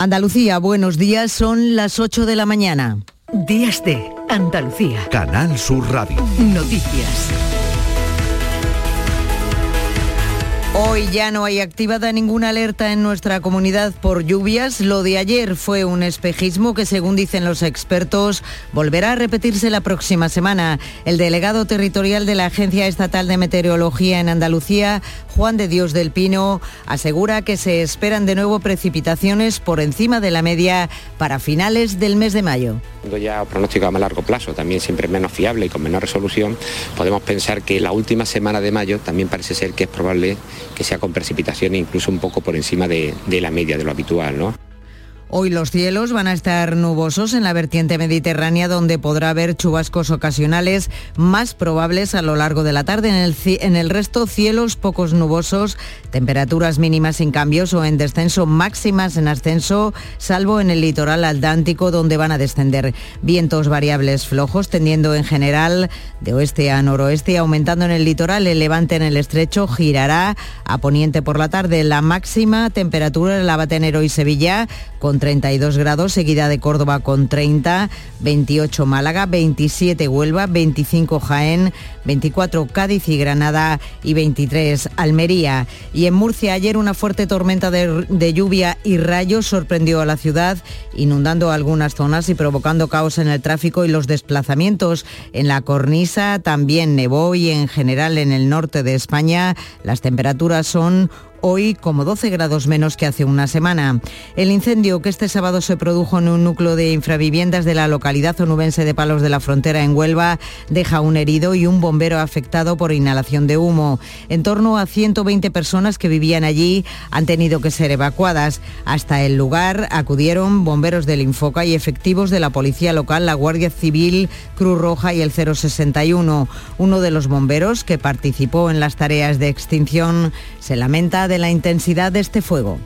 Andalucía, buenos días, son las 8 de la mañana. Días de Andalucía. Canal Sur Radio. Noticias. Hoy ya no hay activada ninguna alerta en nuestra comunidad por lluvias. Lo de ayer fue un espejismo que, según dicen los expertos, volverá a repetirse la próxima semana. El delegado territorial de la Agencia Estatal de Meteorología en Andalucía, Juan de Dios del Pino, asegura que se esperan de nuevo precipitaciones por encima de la media para finales del mes de mayo. Ya pronóstico a más largo plazo, también siempre menos fiable y con menor resolución, podemos pensar que la última semana de mayo también parece ser que es probable que sea con precipitación incluso un poco por encima de, de la media de lo habitual. ¿no? Hoy los cielos van a estar nubosos en la vertiente mediterránea donde podrá haber chubascos ocasionales más probables a lo largo de la tarde. En el, en el, resto cielos pocos nubosos, temperaturas mínimas sin cambios o en descenso, máximas en ascenso, salvo en el litoral atlántico donde van a descender vientos variables flojos tendiendo en general de oeste a noroeste, aumentando en el litoral, el levante en el estrecho girará a poniente por la tarde. La máxima temperatura en Lavatenero y Sevilla con 32 grados, seguida de Córdoba con 30, 28 Málaga, 27 Huelva, 25 Jaén, 24 Cádiz y Granada y 23 Almería. Y en Murcia ayer una fuerte tormenta de, de lluvia y rayos sorprendió a la ciudad, inundando algunas zonas y provocando caos en el tráfico y los desplazamientos. En la cornisa también nevó y en general en el norte de España las temperaturas son hoy como 12 grados menos que hace una semana. El incendio que este sábado se produjo en un núcleo de infraviviendas de la localidad onubense de Palos de la Frontera en Huelva deja un herido y un bombero afectado por inhalación de humo. En torno a 120 personas que vivían allí han tenido que ser evacuadas. Hasta el lugar acudieron bomberos del Infoca y efectivos de la policía local, la Guardia Civil, Cruz Roja y el 061. Uno de los bomberos que participó en las tareas de extinción se lamenta de la intensidad de este fuego.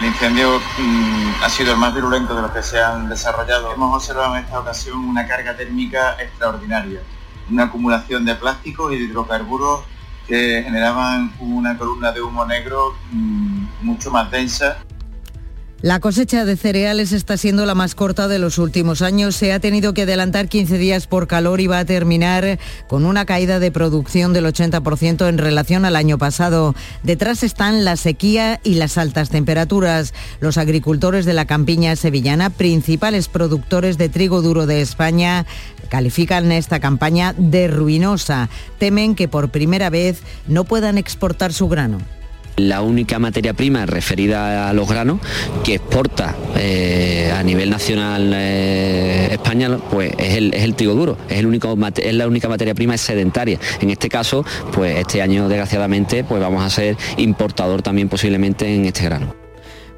El incendio mmm, ha sido el más virulento de los que se han desarrollado. Hemos observado en esta ocasión una carga térmica extraordinaria, una acumulación de plásticos y de hidrocarburos que generaban una columna de humo negro mmm, mucho más densa la cosecha de cereales está siendo la más corta de los últimos años. Se ha tenido que adelantar 15 días por calor y va a terminar con una caída de producción del 80% en relación al año pasado. Detrás están la sequía y las altas temperaturas. Los agricultores de la campiña sevillana, principales productores de trigo duro de España, califican esta campaña de ruinosa. Temen que por primera vez no puedan exportar su grano. La única materia prima referida a los granos que exporta eh, a nivel nacional eh, España pues es el, es el, trigo duro, es, es la única materia prima sedentaria. En este caso, pues este año desgraciadamente pues vamos a ser importador también posiblemente en este grano.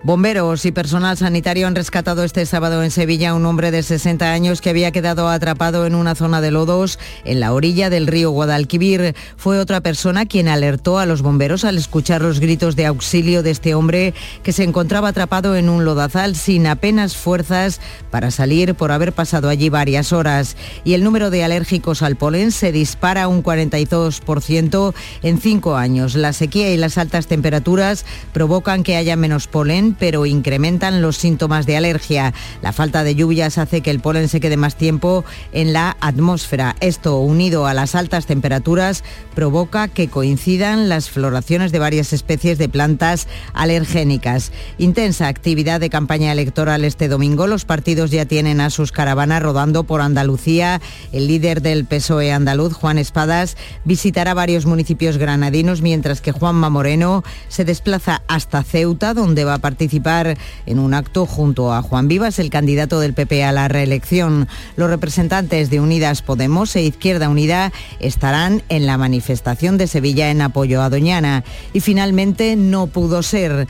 Bomberos y personal sanitario han rescatado este sábado en Sevilla a un hombre de 60 años que había quedado atrapado en una zona de lodos en la orilla del río Guadalquivir. Fue otra persona quien alertó a los bomberos al escuchar los gritos de auxilio de este hombre que se encontraba atrapado en un lodazal sin apenas fuerzas para salir por haber pasado allí varias horas. Y el número de alérgicos al polen se dispara un 42% en cinco años. La sequía y las altas temperaturas provocan que haya menos polen pero incrementan los síntomas de alergia. La falta de lluvias hace que el polen se quede más tiempo en la atmósfera. Esto, unido a las altas temperaturas, provoca que coincidan las floraciones de varias especies de plantas alergénicas. Intensa actividad de campaña electoral este domingo. Los partidos ya tienen a sus caravanas rodando por Andalucía. El líder del PSOE andaluz, Juan Espadas, visitará varios municipios granadinos, mientras que Juanma Moreno se desplaza hasta Ceuta, donde va a participar participar en un acto junto a Juan Vivas, el candidato del PP a la reelección. Los representantes de Unidas Podemos e Izquierda Unida estarán en la manifestación de Sevilla en apoyo a Doñana. Y finalmente no pudo ser.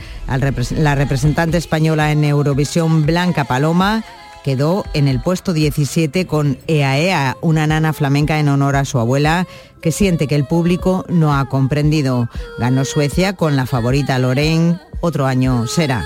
La representante española en Eurovisión, Blanca Paloma, quedó en el puesto 17 con EAEA, una nana flamenca en honor a su abuela, que siente que el público no ha comprendido. Ganó Suecia con la favorita Lorraine, otro año será.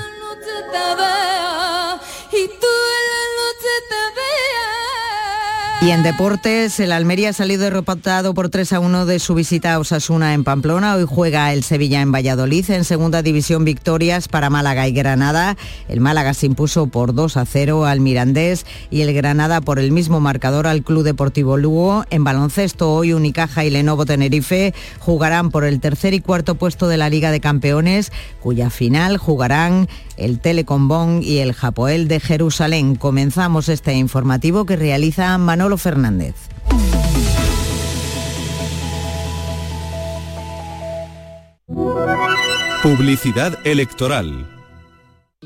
Y en deportes, el Almería ha salido derrotado por 3 a 1 de su visita a Osasuna en Pamplona. Hoy juega el Sevilla en Valladolid. En segunda división, victorias para Málaga y Granada. El Málaga se impuso por 2 a 0 al Mirandés y el Granada por el mismo marcador al Club Deportivo Lugo. En baloncesto, hoy Unicaja y Lenovo Tenerife jugarán por el tercer y cuarto puesto de la Liga de Campeones, cuya final jugarán el Telecombón y el Japoel de Jerusalén. Comenzamos este informativo que realiza Manolo Fernández. Publicidad electoral.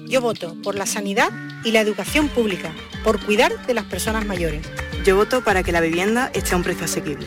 Yo voto por la sanidad y la educación pública, por cuidar de las personas mayores. Yo voto para que la vivienda esté a un precio asequible.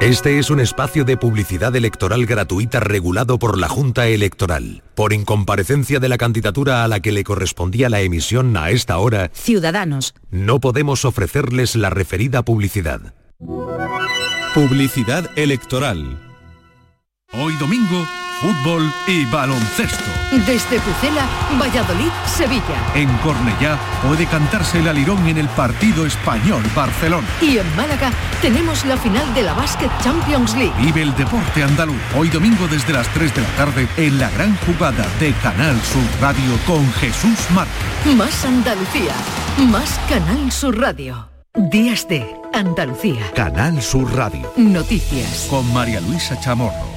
Este es un espacio de publicidad electoral gratuita regulado por la Junta Electoral. Por incomparecencia de la candidatura a la que le correspondía la emisión a esta hora, Ciudadanos. no podemos ofrecerles la referida publicidad. Publicidad electoral. Hoy domingo, fútbol y baloncesto. Desde Pucela, Valladolid, Sevilla. En Cornellá puede cantarse el alirón en el partido español-Barcelona. Y en Málaga tenemos la final de la Basket Champions League. Vive el deporte andaluz. Hoy domingo desde las 3 de la tarde en la gran jugada de Canal Sur Radio con Jesús Márquez. Más Andalucía, más Canal Sur Radio. Días de Andalucía. Canal Sur Radio. Noticias. Con María Luisa Chamorro.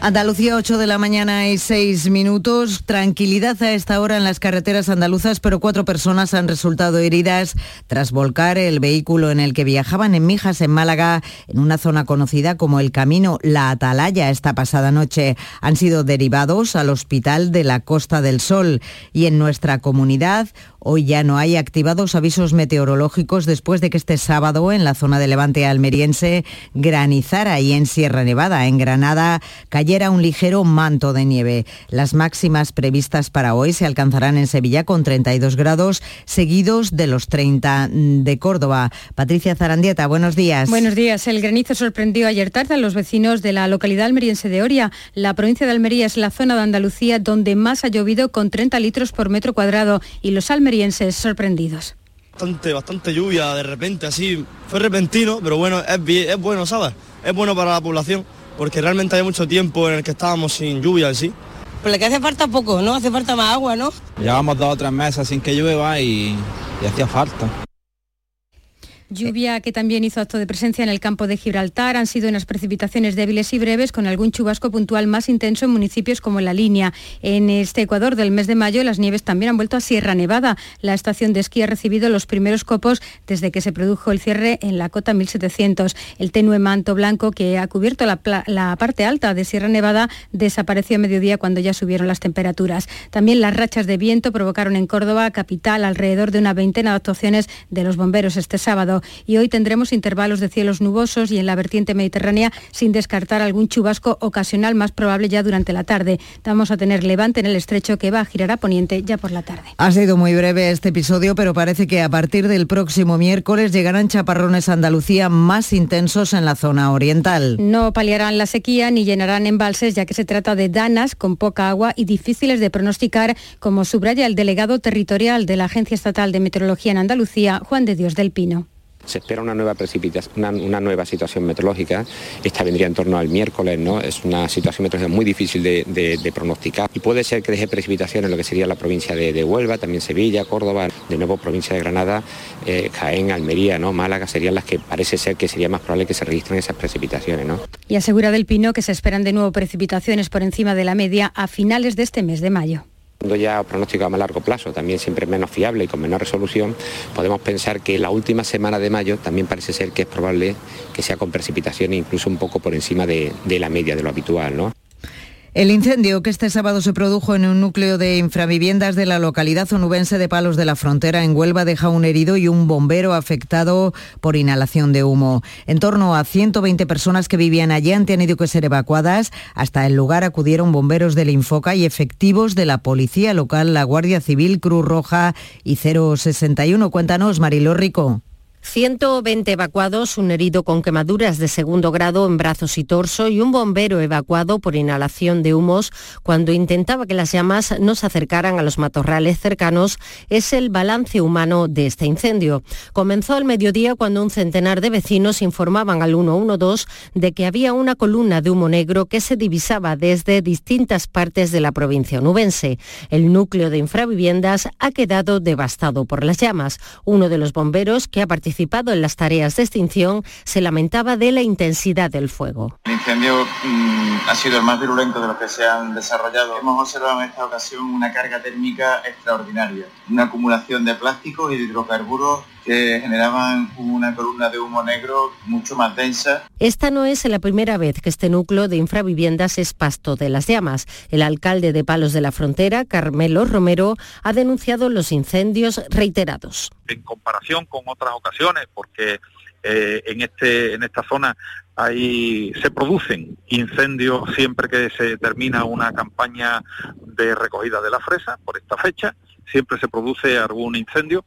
Andalucía, 8 de la mañana y 6 minutos. Tranquilidad a esta hora en las carreteras andaluzas, pero cuatro personas han resultado heridas tras volcar el vehículo en el que viajaban en Mijas, en Málaga, en una zona conocida como el Camino La Atalaya esta pasada noche. Han sido derivados al Hospital de la Costa del Sol y en nuestra comunidad Hoy ya no hay activados avisos meteorológicos después de que este sábado en la zona de Levante almeriense granizara y en Sierra Nevada, en Granada, cayera un ligero manto de nieve. Las máximas previstas para hoy se alcanzarán en Sevilla con 32 grados, seguidos de los 30 de Córdoba. Patricia Zarandieta, buenos días. Buenos días. El granizo sorprendió ayer tarde a los vecinos de la localidad almeriense de Oria. La provincia de Almería es la zona de Andalucía donde más ha llovido con 30 litros por metro cuadrado y los almerienses sorprendidos. Bastante, bastante lluvia de repente, así, fue repentino, pero bueno, es, bien, es bueno, ¿sabes? Es bueno para la población, porque realmente hay mucho tiempo en el que estábamos sin lluvia, sí. Pero le que hace falta poco, ¿no? Hace falta más agua, ¿no? Llevamos dos o tres meses sin que llueva y, y hacía falta. Lluvia que también hizo acto de presencia en el campo de Gibraltar. Han sido unas precipitaciones débiles y breves con algún chubasco puntual más intenso en municipios como La Línea. En este Ecuador del mes de mayo las nieves también han vuelto a Sierra Nevada. La estación de esquí ha recibido los primeros copos desde que se produjo el cierre en la cota 1700. El tenue manto blanco que ha cubierto la, la parte alta de Sierra Nevada desapareció a mediodía cuando ya subieron las temperaturas. También las rachas de viento provocaron en Córdoba, capital, alrededor de una veintena de actuaciones de los bomberos este sábado y hoy tendremos intervalos de cielos nubosos y en la vertiente mediterránea sin descartar algún chubasco ocasional más probable ya durante la tarde. Vamos a tener levante en el estrecho que va a girar a poniente ya por la tarde. Ha sido muy breve este episodio, pero parece que a partir del próximo miércoles llegarán chaparrones a Andalucía más intensos en la zona oriental. No paliarán la sequía ni llenarán embalses, ya que se trata de danas con poca agua y difíciles de pronosticar, como subraya el delegado territorial de la Agencia Estatal de Meteorología en Andalucía, Juan de Dios del Pino se espera una nueva precipitación, una, nueva situación meteorológica. Esta vendría en torno al miércoles, ¿no? Es una situación meteorológica muy difícil de, pronosticar. Y puede ser que deje precipitación en lo que sería la provincia de, Huelva, también Sevilla, Córdoba, de nuevo provincia de Granada, eh, Jaén, Almería, ¿no? Málaga serían las que parece ser que sería más probable que se registren esas precipitaciones, ¿no? Y asegura Del Pino que se esperan de nuevo precipitaciones por encima de la media a finales de este mes de mayo ya pronóstico a más largo plazo, también siempre menos fiable y con menor resolución, podemos pensar que la última semana de mayo también parece ser que es probable que sea con precipitaciones incluso un poco por encima de, de la media de lo habitual. ¿no? El incendio que este sábado se produjo en un núcleo de infraviviendas de la localidad onubense de Palos de la Frontera en Huelva deja un herido y un bombero afectado por inhalación de humo. En torno a 120 personas que vivían allí han tenido que ser evacuadas. Hasta el lugar acudieron bomberos del Infoca y efectivos de la Policía Local, la Guardia Civil, Cruz Roja y 061. Cuéntanos, Mariló Rico. 120 evacuados, un herido con quemaduras de segundo grado en brazos y torso y un bombero evacuado por inhalación de humos cuando intentaba que las llamas no se acercaran a los matorrales cercanos es el balance humano de este incendio. Comenzó al mediodía cuando un centenar de vecinos informaban al 112 de que había una columna de humo negro que se divisaba desde distintas partes de la provincia onubense. El núcleo de infraviviendas ha quedado devastado por las llamas. Uno de los bomberos que ha participado participado en las tareas de extinción se lamentaba de la intensidad del fuego. El incendio mmm, ha sido el más virulento de los que se han desarrollado. Hemos observado en esta ocasión una carga térmica extraordinaria, una acumulación de plásticos y de hidrocarburos que generaban una columna de humo negro mucho más densa. Esta no es la primera vez que este núcleo de infraviviendas es pasto de las llamas. El alcalde de Palos de la Frontera, Carmelo Romero, ha denunciado los incendios reiterados. En comparación con otras ocasiones, porque eh, en, este, en esta zona hay, se producen incendios siempre que se termina una campaña de recogida de la fresa, por esta fecha, siempre se produce algún incendio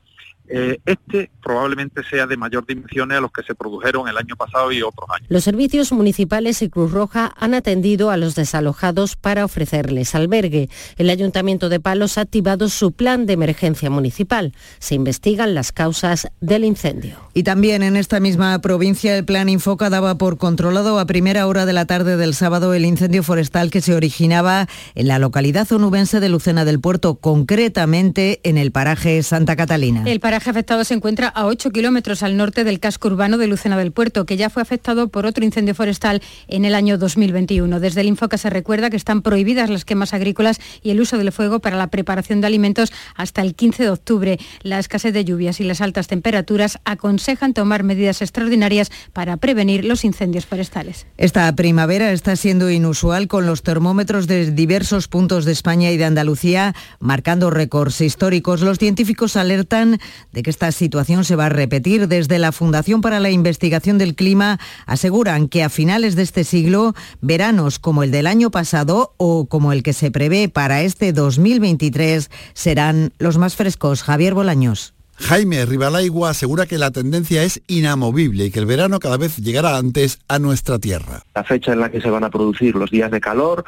eh, este probablemente sea de mayor dimensiones a los que se produjeron el año pasado y otros años. Los servicios municipales y Cruz Roja han atendido a los desalojados para ofrecerles albergue. El Ayuntamiento de Palos ha activado su plan de emergencia municipal. Se investigan las causas del incendio. Y también en esta misma provincia el plan Infoca daba por controlado a primera hora de la tarde del sábado el incendio forestal que se originaba en la localidad onubense de Lucena del Puerto, concretamente en el paraje Santa Catalina. El paraje afectado se encuentra a 8 kilómetros al norte del casco urbano de Lucena del Puerto, que ya fue afectado por otro incendio forestal en el año 2021. Desde el Infoca se recuerda que están prohibidas las quemas agrícolas y el uso del fuego para la preparación de alimentos hasta el 15 de octubre. La escasez de lluvias y las altas temperaturas aconsejan tomar medidas extraordinarias para prevenir los incendios forestales. Esta primavera está siendo inusual con los termómetros de diversos puntos de España y de Andalucía marcando récords históricos. Los científicos alertan de que esta situación se va a repetir. Desde la Fundación para la Investigación del Clima aseguran que a finales de este siglo, veranos como el del año pasado o como el que se prevé para este 2023 serán los más frescos. Javier Bolaños. Jaime Ribalaigua asegura que la tendencia es inamovible y que el verano cada vez llegará antes a nuestra tierra. La fecha en la que se van a producir los días de calor,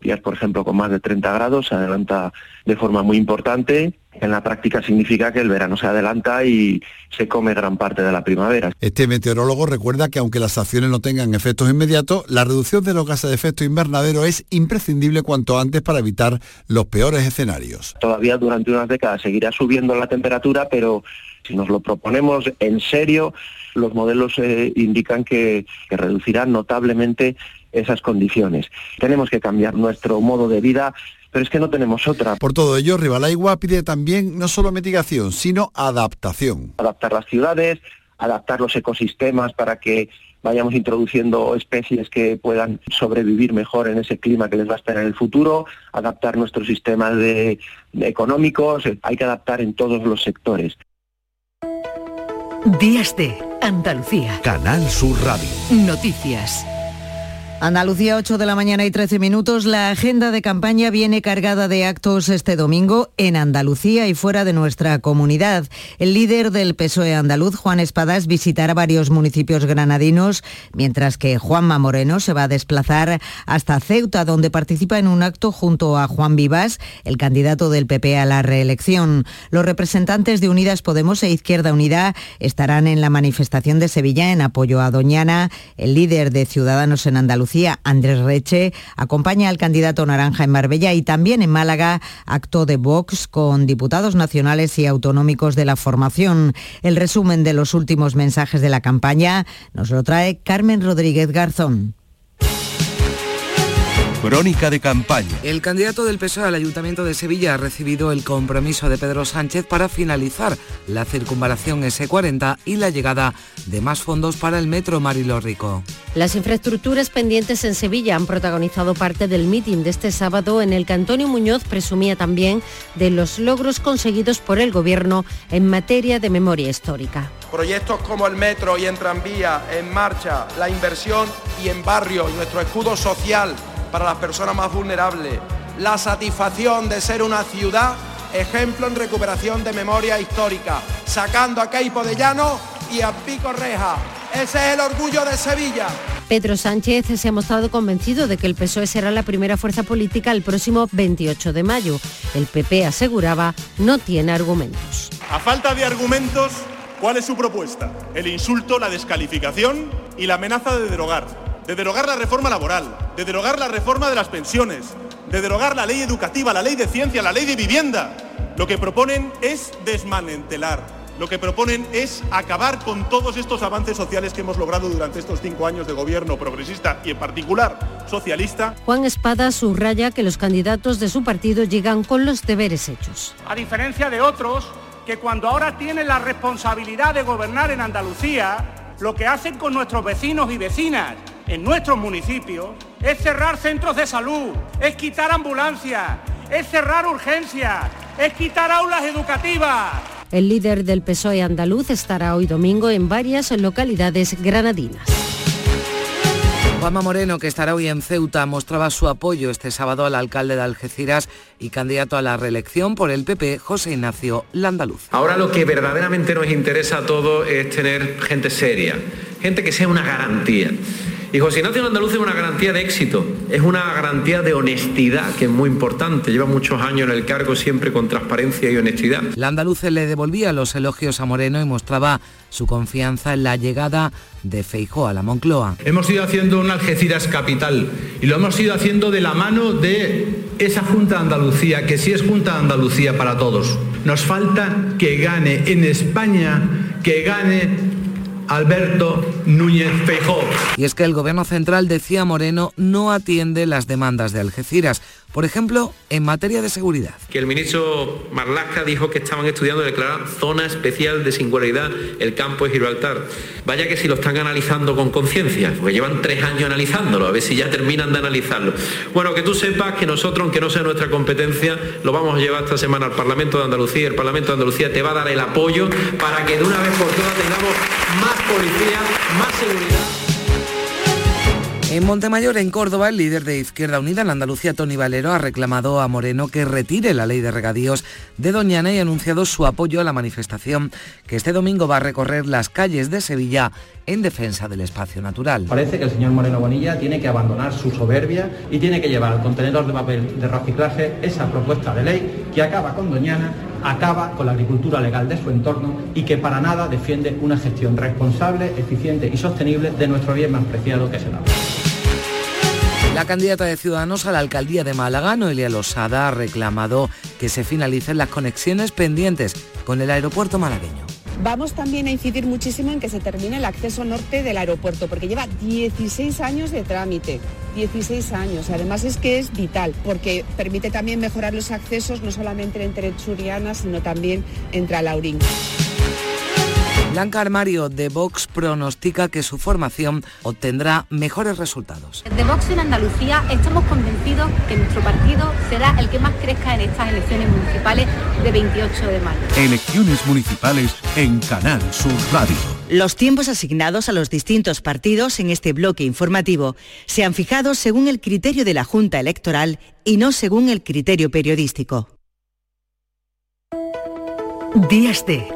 días por ejemplo con más de 30 grados, se adelanta de forma muy importante en la práctica significa que el verano se adelanta y se come gran parte de la primavera. Este meteorólogo recuerda que aunque las acciones no tengan efectos inmediatos, la reducción de los gases de efecto invernadero es imprescindible cuanto antes para evitar los peores escenarios. Todavía durante unas décadas seguirá subiendo la temperatura, pero si nos lo proponemos en serio, los modelos eh, indican que, que reducirán notablemente esas condiciones. Tenemos que cambiar nuestro modo de vida pero es que no tenemos otra. Por todo ello, Rivalaigua pide también no solo mitigación, sino adaptación. Adaptar las ciudades, adaptar los ecosistemas para que vayamos introduciendo especies que puedan sobrevivir mejor en ese clima que les va a esperar en el futuro, adaptar nuestros sistemas de, de económicos, hay que adaptar en todos los sectores. Días de Andalucía. Canal Sur Radio. Noticias. Andalucía, 8 de la mañana y 13 minutos. La agenda de campaña viene cargada de actos este domingo en Andalucía y fuera de nuestra comunidad. El líder del PSOE andaluz, Juan Espadas, visitará varios municipios granadinos, mientras que Juanma Moreno se va a desplazar hasta Ceuta, donde participa en un acto junto a Juan Vivas, el candidato del PP a la reelección. Los representantes de Unidas Podemos e Izquierda Unida estarán en la manifestación de Sevilla en apoyo a Doñana, el líder de Ciudadanos en Andalucía Andrés Reche, acompaña al candidato naranja en Marbella y también en Málaga, acto de Vox con diputados nacionales y autonómicos de la formación. El resumen de los últimos mensajes de la campaña nos lo trae Carmen Rodríguez Garzón. Crónica de campaña. El candidato del PSOE al Ayuntamiento de Sevilla ha recibido el compromiso de Pedro Sánchez para finalizar la circunvalación S40 y la llegada de más fondos para el Metro Marilo Rico. Las infraestructuras pendientes en Sevilla han protagonizado parte del mitin de este sábado en el que Antonio Muñoz presumía también de los logros conseguidos por el Gobierno en materia de memoria histórica. Proyectos como el metro y en tranvía en marcha, la inversión y en barrios, nuestro escudo social para las personas más vulnerables, la satisfacción de ser una ciudad ejemplo en recuperación de memoria histórica, sacando a Caipo de Llano y a Pico Reja. Ese es el orgullo de Sevilla. Pedro Sánchez se ha mostrado convencido de que el PSOE será la primera fuerza política el próximo 28 de mayo. El PP aseguraba no tiene argumentos. A falta de argumentos, ¿cuál es su propuesta? El insulto, la descalificación y la amenaza de derogar. De derogar la reforma laboral, de derogar la reforma de las pensiones, de derogar la ley educativa, la ley de ciencia, la ley de vivienda. Lo que proponen es desmantelar lo que proponen es acabar con todos estos avances sociales que hemos logrado durante estos cinco años de gobierno progresista y en particular socialista. Juan Espada subraya que los candidatos de su partido llegan con los deberes hechos. A diferencia de otros que cuando ahora tienen la responsabilidad de gobernar en Andalucía, lo que hacen con nuestros vecinos y vecinas en nuestros municipios es cerrar centros de salud, es quitar ambulancias, es cerrar urgencias, es quitar aulas educativas. El líder del PSOE andaluz estará hoy domingo en varias localidades granadinas. Juanma Moreno, que estará hoy en Ceuta, mostraba su apoyo este sábado al alcalde de Algeciras y candidato a la reelección por el PP, José Ignacio Landaluz. Ahora lo que verdaderamente nos interesa a todos es tener gente seria, gente que sea una garantía. Y José Ignacio Andaluz es una garantía de éxito, es una garantía de honestidad, que es muy importante. Lleva muchos años en el cargo siempre con transparencia y honestidad. La andaluz le devolvía los elogios a Moreno y mostraba su confianza en la llegada de Feijó a la Moncloa. Hemos ido haciendo un Algeciras capital y lo hemos ido haciendo de la mano de esa Junta de Andalucía, que sí es Junta de Andalucía para todos. Nos falta que gane en España, que gane Alberto Núñez Feijóo. Y es que el gobierno central, decía Moreno, no atiende las demandas de Algeciras, por ejemplo, en materia de seguridad. Que el ministro Marlaska dijo que estaban estudiando declarar zona especial de singularidad el campo de Gibraltar. Vaya que si lo están analizando con conciencia, porque llevan tres años analizándolo, a ver si ya terminan de analizarlo. Bueno, que tú sepas que nosotros, aunque no sea nuestra competencia, lo vamos a llevar esta semana al Parlamento de Andalucía. El Parlamento de Andalucía te va a dar el apoyo para que de una vez por todas tengamos más policía, más seguridad. En Montemayor, en Córdoba, el líder de Izquierda Unida en Andalucía, Tony Valero, ha reclamado a Moreno que retire la ley de regadíos de Doñana y ha anunciado su apoyo a la manifestación que este domingo va a recorrer las calles de Sevilla en defensa del espacio natural. Parece que el señor Moreno Bonilla tiene que abandonar su soberbia y tiene que llevar al contenedor de papel de reciclaje esa propuesta de ley que acaba con Doñana, acaba con la agricultura legal de su entorno y que para nada defiende una gestión responsable, eficiente y sostenible de nuestro bien más preciado que es el agua. La candidata de Ciudadanos a la alcaldía de Málaga, Noelia Losada, ha reclamado que se finalicen las conexiones pendientes con el aeropuerto malagueño. Vamos también a incidir muchísimo en que se termine el acceso norte del aeropuerto, porque lleva 16 años de trámite, 16 años. Además es que es vital, porque permite también mejorar los accesos no solamente entre Churiana, sino también entre Alaurín. Blanca Armario de Vox pronostica que su formación obtendrá mejores resultados. De Vox en Andalucía estamos convencidos que nuestro partido será el que más crezca en estas elecciones municipales de 28 de mayo. Elecciones municipales en Canal Sur Radio. Los tiempos asignados a los distintos partidos en este bloque informativo se han fijado según el criterio de la Junta Electoral y no según el criterio periodístico. Días de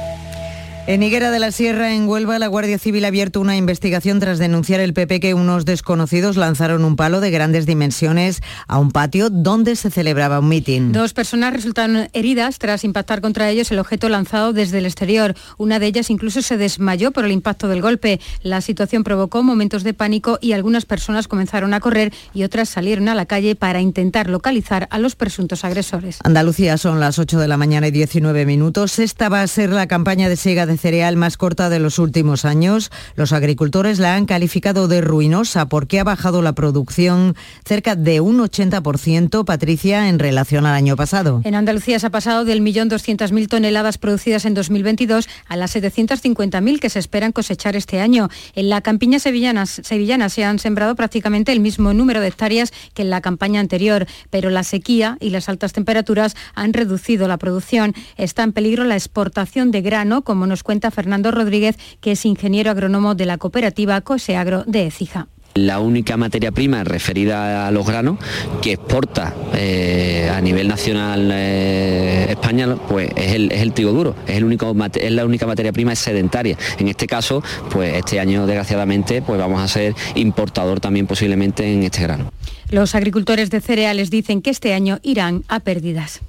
En Higuera de la Sierra, en Huelva, la Guardia Civil ha abierto una investigación tras denunciar el PP que unos desconocidos lanzaron un palo de grandes dimensiones a un patio donde se celebraba un mitin. Dos personas resultaron heridas tras impactar contra ellos el objeto lanzado desde el exterior. Una de ellas incluso se desmayó por el impacto del golpe. La situación provocó momentos de pánico y algunas personas comenzaron a correr y otras salieron a la calle para intentar localizar a los presuntos agresores. Andalucía son las 8 de la mañana y 19 minutos. Esta va a ser la campaña de siega de de cereal más corta de los últimos años. Los agricultores la han calificado de ruinosa porque ha bajado la producción cerca de un 80%, Patricia, en relación al año pasado. En Andalucía se ha pasado del millón doscientas mil toneladas producidas en 2022 a las 750.000 que se esperan cosechar este año. En la campiña sevillana, sevillana se han sembrado prácticamente el mismo número de hectáreas que en la campaña anterior, pero la sequía y las altas temperaturas han reducido la producción. Está en peligro la exportación de grano, como nos cuenta Fernando Rodríguez, que es ingeniero agrónomo de la cooperativa Coseagro de Ecija la única materia prima referida a los granos que exporta eh, a nivel nacional eh, España pues es el, trigo duro, es, el único, es la única materia prima sedentaria. En este caso, pues este año desgraciadamente pues vamos a ser importador también posiblemente en este grano. Los agricultores de cereales dicen que este año irán a pérdidas.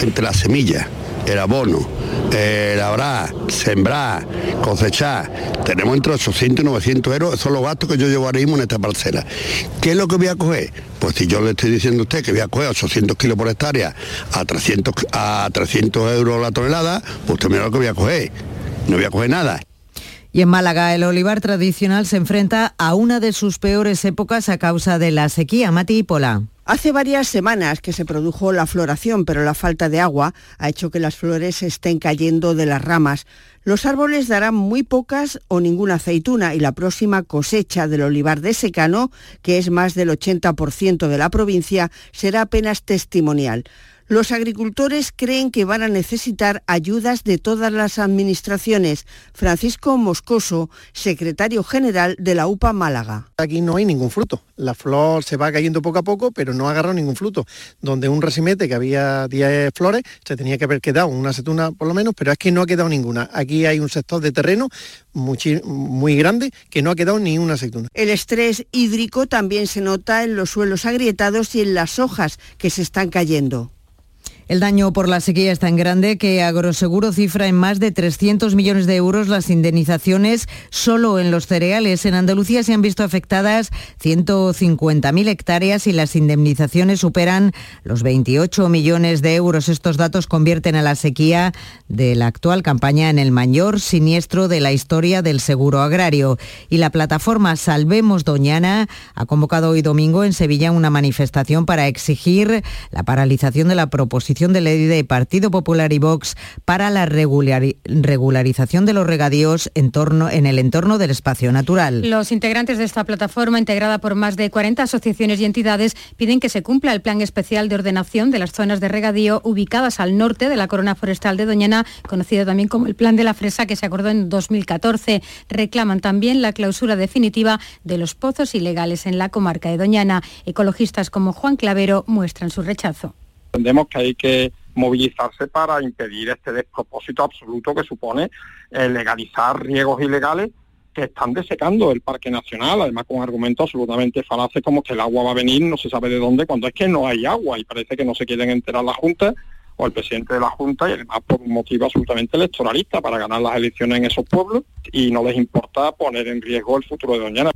Entre las semillas, el abono, eh, labrar, sembrar, cosechar, tenemos entre 800 y 900 euros, esos son los gastos que yo llevo ahora mismo en esta parcela. ¿Qué es lo que voy a coger? Pues si yo le estoy diciendo a usted que voy a coger 800 kilos por hectárea a 300, a 300 euros la tonelada, pues usted mira lo que voy a coger. No voy a coger nada. Y en Málaga, el olivar tradicional se enfrenta a una de sus peores épocas a causa de la sequía. Mati y Pola. Hace varias semanas que se produjo la floración, pero la falta de agua ha hecho que las flores estén cayendo de las ramas. Los árboles darán muy pocas o ninguna aceituna y la próxima cosecha del olivar de secano, que es más del 80% de la provincia, será apenas testimonial. Los agricultores creen que van a necesitar ayudas de todas las administraciones. Francisco Moscoso, secretario general de la UPA Málaga. Aquí no hay ningún fruto. La flor se va cayendo poco a poco, pero no ha agarrado ningún fruto. Donde un resimete que había 10 flores, se tenía que haber quedado una aceituna por lo menos, pero es que no ha quedado ninguna. Aquí hay un sector de terreno muy, muy grande que no ha quedado ni una aceituna. El estrés hídrico también se nota en los suelos agrietados y en las hojas que se están cayendo. El daño por la sequía es tan grande que Agroseguro cifra en más de 300 millones de euros las indemnizaciones solo en los cereales. En Andalucía se han visto afectadas 150.000 hectáreas y las indemnizaciones superan los 28 millones de euros. Estos datos convierten a la sequía de la actual campaña en el mayor siniestro de la historia del seguro agrario. Y la plataforma Salvemos Doñana ha convocado hoy domingo en Sevilla una manifestación para exigir la paralización de la proposición de ley de Partido Popular y Vox para la regularización de los regadíos en, torno, en el entorno del espacio natural. Los integrantes de esta plataforma, integrada por más de 40 asociaciones y entidades, piden que se cumpla el plan especial de ordenación de las zonas de regadío ubicadas al norte de la corona forestal de Doñana, conocido también como el Plan de la Fresa, que se acordó en 2014. Reclaman también la clausura definitiva de los pozos ilegales en la comarca de Doñana. Ecologistas como Juan Clavero muestran su rechazo. Entendemos que hay que movilizarse para impedir este despropósito absoluto que supone eh, legalizar riegos ilegales que están desecando el Parque Nacional, además con argumentos absolutamente falaces como que el agua va a venir no se sabe de dónde, cuando es que no hay agua y parece que no se quieren enterar la Junta o el presidente de la Junta y además por un motivo absolutamente electoralista para ganar las elecciones en esos pueblos y no les importa poner en riesgo el futuro de Doñana.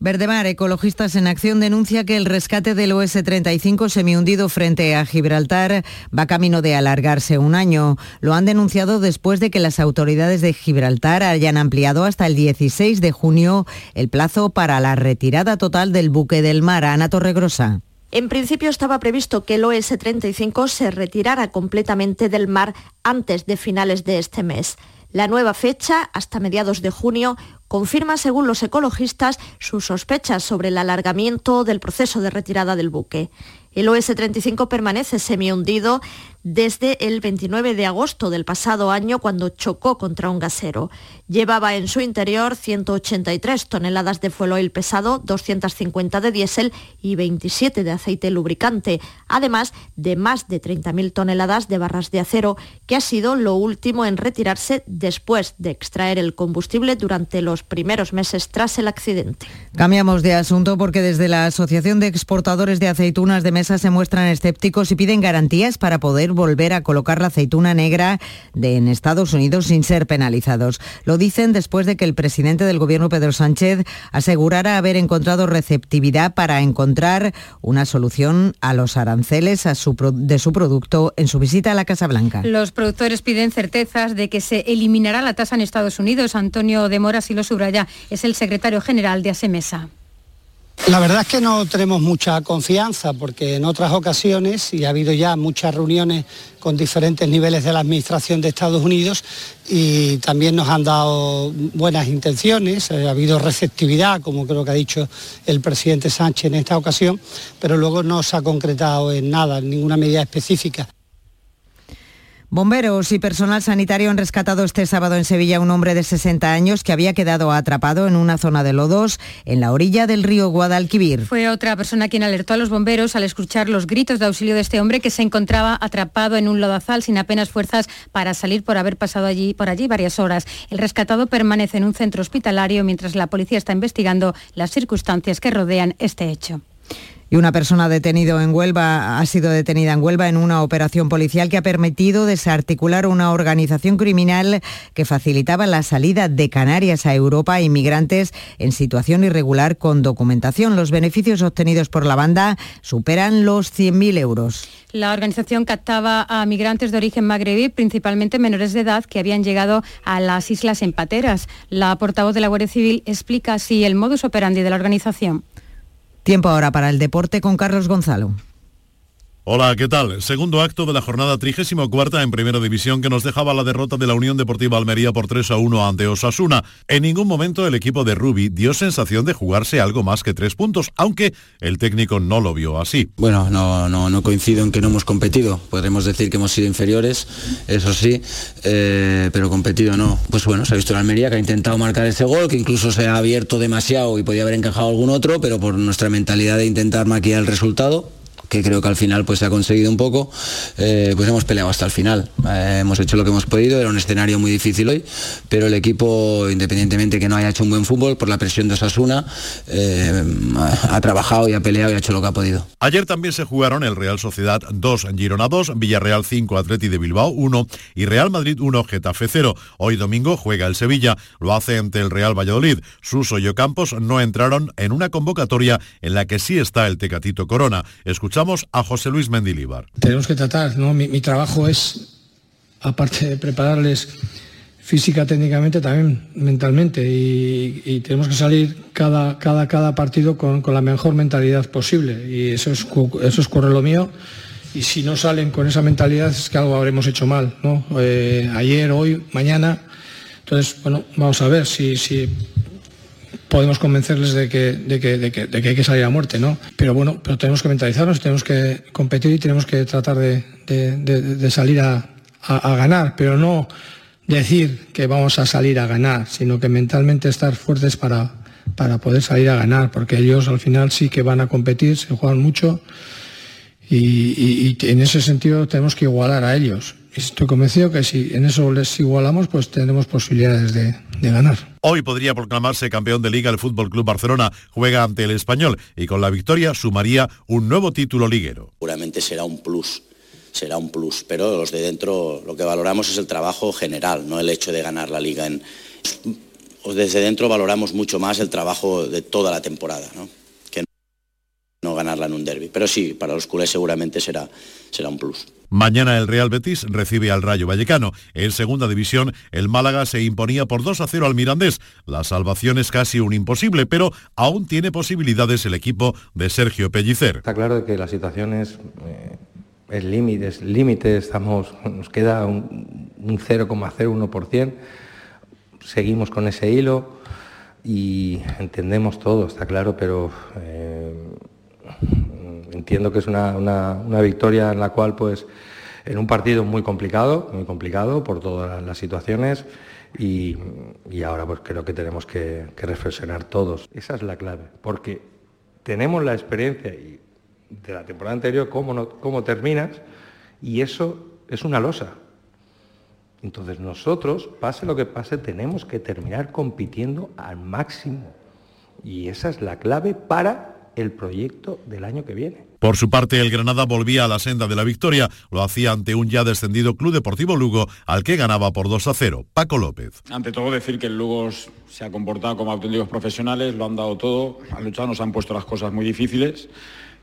Verdemar, Ecologistas en Acción, denuncia que el rescate del OS-35 semihundido frente a Gibraltar va camino de alargarse un año. Lo han denunciado después de que las autoridades de Gibraltar hayan ampliado hasta el 16 de junio el plazo para la retirada total del buque del mar. Ana Torregrosa. En principio estaba previsto que el OS-35 se retirara completamente del mar antes de finales de este mes. La nueva fecha, hasta mediados de junio, confirma, según los ecologistas, sus sospechas sobre el alargamiento del proceso de retirada del buque. El OS-35 permanece semihundido desde el 29 de agosto del pasado año cuando chocó contra un gasero. Llevaba en su interior 183 toneladas de fuel oil pesado, 250 de diésel y 27 de aceite lubricante, además de más de 30.000 toneladas de barras de acero, que ha sido lo último en retirarse después de extraer el combustible durante los primeros meses tras el accidente. Cambiamos de asunto porque desde la Asociación de Exportadores de Aceitunas de Mesa se muestran escépticos y piden garantías para poder volver a colocar la aceituna negra en Estados Unidos sin ser penalizados. Lo dicen después de que el presidente del gobierno Pedro Sánchez asegurara haber encontrado receptividad para encontrar una solución a los aranceles de su producto en su visita a la Casa Blanca. Los productores piden certezas de que se eliminará la tasa en Estados Unidos. Antonio de Mora, si lo subraya, es el secretario general de ASEMESA. La verdad es que no tenemos mucha confianza porque en otras ocasiones, y ha habido ya muchas reuniones con diferentes niveles de la Administración de Estados Unidos y también nos han dado buenas intenciones, ha habido receptividad, como creo que ha dicho el presidente Sánchez en esta ocasión, pero luego no se ha concretado en nada, en ninguna medida específica. Bomberos y personal sanitario han rescatado este sábado en Sevilla a un hombre de 60 años que había quedado atrapado en una zona de lodos en la orilla del río Guadalquivir. Fue otra persona quien alertó a los bomberos al escuchar los gritos de auxilio de este hombre que se encontraba atrapado en un lodazal sin apenas fuerzas para salir por haber pasado allí, por allí varias horas. El rescatado permanece en un centro hospitalario mientras la policía está investigando las circunstancias que rodean este hecho. Y una persona detenido en Huelva ha sido detenida en Huelva en una operación policial que ha permitido desarticular una organización criminal que facilitaba la salida de Canarias a Europa a inmigrantes en situación irregular con documentación. Los beneficios obtenidos por la banda superan los 100.000 euros. La organización captaba a migrantes de origen magrebí, principalmente menores de edad, que habían llegado a las islas Empateras. La portavoz de la Guardia Civil explica así el modus operandi de la organización. Tiempo ahora para el deporte con Carlos Gonzalo. Hola, ¿qué tal? Segundo acto de la jornada 34 en Primera División que nos dejaba la derrota de la Unión Deportiva Almería por 3 a 1 ante Osasuna. En ningún momento el equipo de Rubi dio sensación de jugarse algo más que tres puntos, aunque el técnico no lo vio así. Bueno, no, no, no coincido en que no hemos competido. Podremos decir que hemos sido inferiores, eso sí, eh, pero competido no. Pues bueno, se ha visto la Almería que ha intentado marcar ese gol, que incluso se ha abierto demasiado y podía haber encajado algún otro, pero por nuestra mentalidad de intentar maquillar el resultado, que creo que al final pues se ha conseguido un poco, eh, pues hemos peleado hasta el final. Eh, hemos hecho lo que hemos podido, era un escenario muy difícil hoy, pero el equipo, independientemente que no haya hecho un buen fútbol, por la presión de Osasuna, eh, ha trabajado y ha peleado y ha hecho lo que ha podido. Ayer también se jugaron el Real Sociedad 2, Girona 2, Villarreal 5, Atleti de Bilbao 1 y Real Madrid 1, Getafe 0. Hoy domingo juega el Sevilla, lo hace ante el Real Valladolid. Suso y Ocampos no entraron en una convocatoria en la que sí está el Tecatito Corona. Escuchamos a José Luis Mendilíbar. Tenemos que tratar, ¿no? Mi, trabajo es, aparte de prepararles física, técnicamente, también mentalmente. Y, tenemos que salir cada, cada, cada partido con, la mejor mentalidad posible. Y eso es, eso es corre lo mío. Y si no salen con esa mentalidad es que algo habremos hecho mal, ¿no? Eh, ayer, hoy, mañana. Entonces, bueno, vamos a ver si, si podemos convencerles de que, de que, hay que salir a muerte, ¿no? Pero bueno, pero tenemos que mentalizarnos, tenemos que competir y tenemos que tratar de, salir a, ganar, pero no decir que vamos a salir a ganar, sino que mentalmente estar fuertes para, para poder salir a ganar, porque ellos al final sí que van a competir, se juegan mucho y en ese sentido tenemos que igualar a ellos. Estoy convencido que si en eso les igualamos, pues tendremos posibilidades de, ganar. Hoy podría proclamarse campeón de liga el Fútbol Club Barcelona. Juega ante el Español y con la victoria sumaría un nuevo título liguero. Seguramente será un plus, será un plus, pero los de dentro lo que valoramos es el trabajo general, no el hecho de ganar la liga. En, desde dentro valoramos mucho más el trabajo de toda la temporada, ¿no? No ganarla en un derby. Pero sí, para los culés seguramente será, será un plus. Mañana el Real Betis recibe al Rayo Vallecano. En segunda división, el Málaga se imponía por 2 a 0 al Mirandés. La salvación es casi un imposible, pero aún tiene posibilidades el equipo de Sergio Pellicer. Está claro que la situación es, eh, límite, límite, estamos, nos queda un, 0,01%. Seguimos con ese hilo y entendemos todo, está claro, pero eh, entiendo que es una, victoria en la cual, pues, en un partido muy complicado, muy complicado por todas las situaciones y, ahora pues creo que tenemos que, reflexionar todos. Esa es la clave, porque tenemos la experiencia de la temporada anterior, cómo, cómo terminas, y eso es una losa. Entonces nosotros, pase lo que pase, tenemos que terminar compitiendo al máximo. Y esa es la clave para el proyecto del año que viene. Por su parte, el Granada volvía a la senda de la victoria. Lo hacía ante un ya descendido Club Deportivo Lugo, al que ganaba por 2 a 0. Paco López. Ante todo, decir que el Lugo se ha comportado como auténticos profesionales, lo han dado todo, han luchado, nos han puesto las cosas muy difíciles.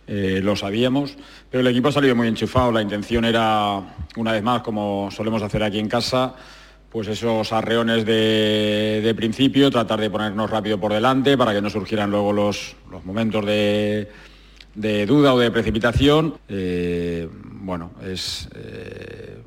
Eh, lo sabíamos, pero el equipo ha salido muy enchufado. La intención era, una vez más, como solemos hacer aquí en casa, pues esos arreones de, principio, tratar de ponernos rápido por delante para que no surgieran luego los, momentos de, duda o de precipitación. Eh, bueno, es, eh,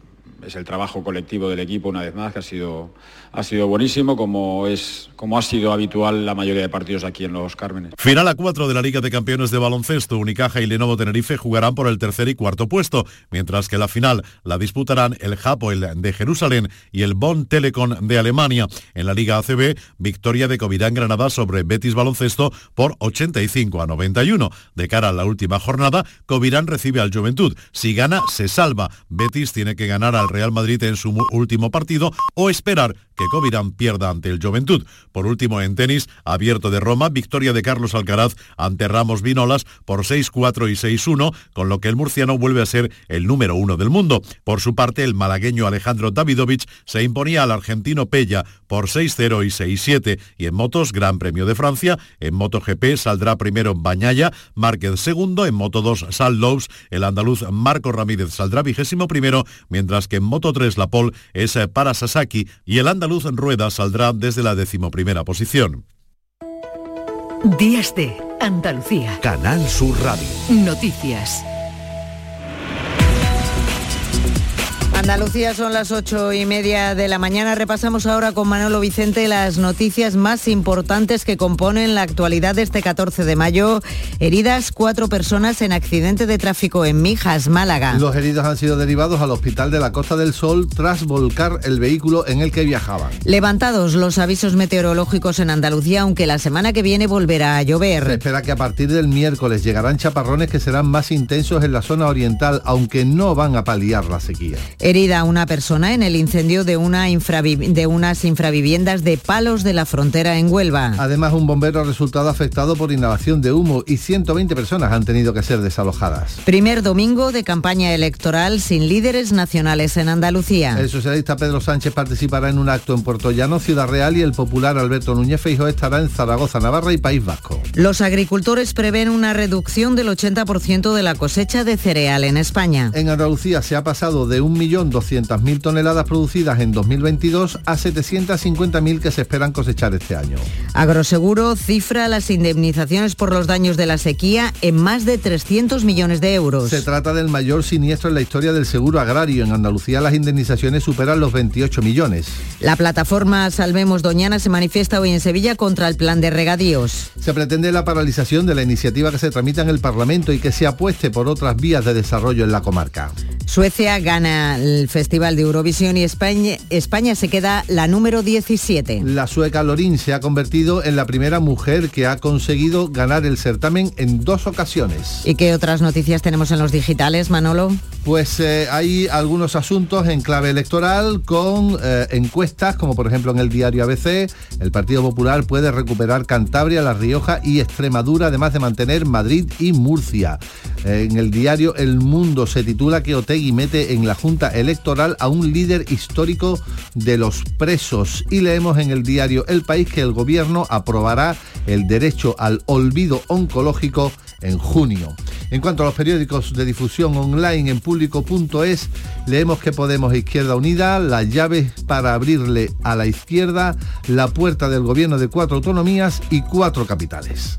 es el trabajo colectivo del equipo una vez más que ha sido ha sido buenísimo, como, es, como ha sido habitual la mayoría de partidos aquí en Los Cármenes. Final a 4 de la Liga de Campeones de Baloncesto. Unicaja y Lenovo Tenerife jugarán por el tercer y cuarto puesto, mientras que la final la disputarán el Hapoel de Jerusalén y el Bonn Telecom de Alemania. En la Liga ACB, victoria de Covirán Granada sobre Betis Baloncesto por 85 a 91. De cara a la última jornada, Covirán recibe al Juventud. Si gana, se salva. Betis tiene que ganar al Real Madrid en su último partido o esperar que Covirán pierda ante el Juventud. Por último, en tenis, abierto de Roma, victoria de Carlos Alcaraz ante Ramos Vinolas por 6-4 y 6-1, con lo que el murciano vuelve a ser el número uno del mundo. Por su parte, el malagueño Alejandro Davidovich se imponía al argentino Pella por 6-0 y 6-7. Y en motos, Gran Premio de Francia, en MotoGP saldrá primero Bañaya, Márquez segundo, en Moto 2 Sal Lowe's, el andaluz Marco Ramírez saldrá vigésimo primero, mientras que en Moto 3 la pole es para Sasaki y el andaluz Luz en rueda saldrá desde la decimoprimera posición. Días de Andalucía. Canal Sur Radio. Noticias. Andalucía son las ocho y media de la mañana. Repasamos ahora con Manolo Vicente las noticias más importantes que componen la actualidad de este 14 de mayo. Heridas cuatro personas en accidente de tráfico en Mijas, Málaga. Los heridos han sido derivados al Hospital de la Costa del Sol tras volcar el vehículo en el que viajaban. Levantados los avisos meteorológicos en Andalucía, aunque la semana que viene volverá a llover. Se espera que a partir del miércoles llegarán chaparrones que serán más intensos en la zona oriental, aunque no van a paliar la sequía herida una persona en el incendio de, una de unas infraviviendas de Palos de la Frontera en Huelva. Además, un bombero ha resultado afectado por inhalación de humo y 120 personas han tenido que ser desalojadas. Primer domingo de campaña electoral sin líderes nacionales en Andalucía. El socialista Pedro Sánchez participará en un acto en Puerto Llano, Ciudad Real y el popular Alberto Núñez Feijóo estará en Zaragoza, Navarra y País Vasco. Los agricultores prevén una reducción del 80% de la cosecha de cereal en España. En Andalucía se ha pasado de un millón 200.000 toneladas producidas en 2022 a 750.000 que se esperan cosechar este año. Agroseguro cifra las indemnizaciones por los daños de la sequía en más de 300 millones de euros. Se trata del mayor siniestro en la historia del seguro agrario. En Andalucía las indemnizaciones superan los 28 millones. La plataforma Salvemos Doñana se manifiesta hoy en Sevilla contra el plan de regadíos. Se pretende la paralización de la iniciativa que se tramita en el Parlamento y que se apueste por otras vías de desarrollo en la comarca. Suecia gana el Festival de Eurovisión y España, España se queda la número 17. La sueca Lorin se ha convertido en la primera mujer que ha conseguido ganar el certamen en dos ocasiones. ¿Y qué otras noticias tenemos en los digitales, Manolo? Pues eh, hay algunos asuntos en clave electoral con eh, encuestas, como por ejemplo en el diario ABC, el Partido Popular puede recuperar Cantabria, La Rioja y Extremadura, además de mantener Madrid y Murcia. En el diario El Mundo se titula que Otegui mete en la Junta Electoral a un líder histórico de los presos. Y leemos en el diario El País que el gobierno aprobará el derecho al olvido oncológico en junio. En cuanto a los periódicos de difusión online en público.es, leemos que Podemos e Izquierda Unida, las llaves para abrirle a la izquierda la puerta del gobierno de cuatro autonomías y cuatro capitales.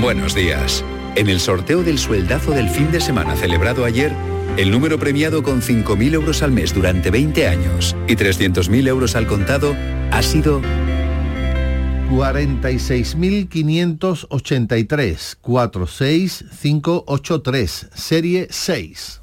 Buenos días. En el sorteo del sueldazo del fin de semana celebrado ayer, el número premiado con 5.000 euros al mes durante 20 años y 300.000 euros al contado ha sido 46.583 46583 serie 6.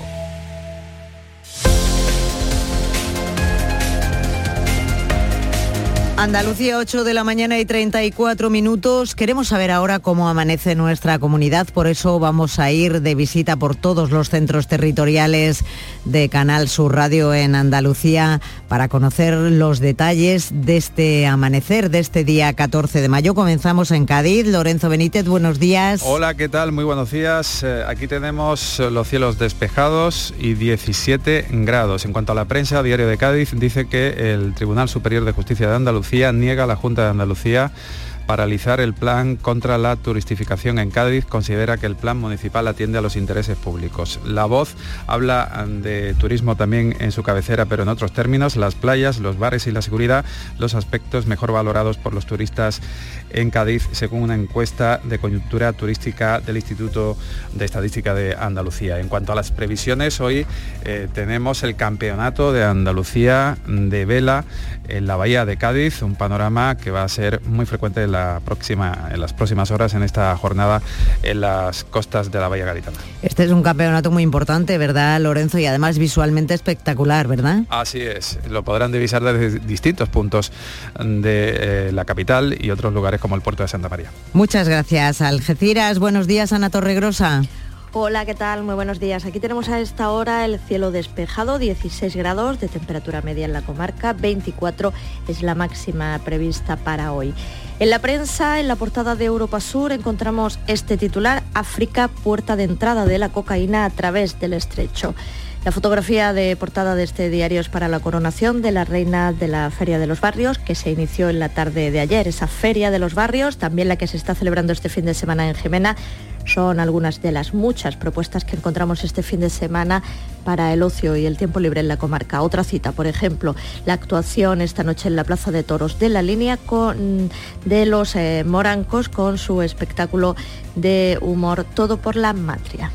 Andalucía 8 de la mañana y 34 minutos. Queremos saber ahora cómo amanece nuestra comunidad, por eso vamos a ir de visita por todos los centros territoriales de Canal Sur Radio en Andalucía para conocer los detalles de este amanecer, de este día 14 de mayo. Comenzamos en Cádiz. Lorenzo Benítez, buenos días. Hola, ¿qué tal? Muy buenos días. Eh, aquí tenemos los cielos despejados y 17 grados. En cuanto a la prensa, Diario de Cádiz dice que el Tribunal Superior de Justicia de Andalucía niega a la Junta de Andalucía paralizar el plan contra la turistificación en Cádiz, considera que el plan municipal atiende a los intereses públicos. La voz habla de turismo también en su cabecera, pero en otros términos, las playas, los bares y la seguridad, los aspectos mejor valorados por los turistas en Cádiz, según una encuesta de coyuntura turística del Instituto de Estadística de Andalucía. En cuanto a las previsiones, hoy eh, tenemos el Campeonato de Andalucía de Vela en la Bahía de Cádiz, un panorama que va a ser muy frecuente en, la próxima, en las próximas horas en esta jornada en las costas de la Bahía Gaditana. Este es un campeonato muy importante, ¿verdad, Lorenzo? Y además visualmente espectacular, ¿verdad? Así es, lo podrán divisar desde distintos puntos de eh, la capital y otros lugares como el puerto de Santa María. Muchas gracias, Algeciras. Buenos días, Ana Torregrosa. Hola, ¿qué tal? Muy buenos días. Aquí tenemos a esta hora el cielo despejado, 16 grados de temperatura media en la comarca, 24 es la máxima prevista para hoy. En la prensa, en la portada de Europa Sur, encontramos este titular, África, puerta de entrada de la cocaína a través del estrecho. La fotografía de portada de este diario es para la coronación de la reina de la Feria de los Barrios, que se inició en la tarde de ayer. Esa Feria de los Barrios, también la que se está celebrando este fin de semana en Jimena, son algunas de las muchas propuestas que encontramos este fin de semana para el ocio y el tiempo libre en la comarca. Otra cita, por ejemplo, la actuación esta noche en la Plaza de Toros de la línea con, de los eh, morancos con su espectáculo de humor Todo por la Matria.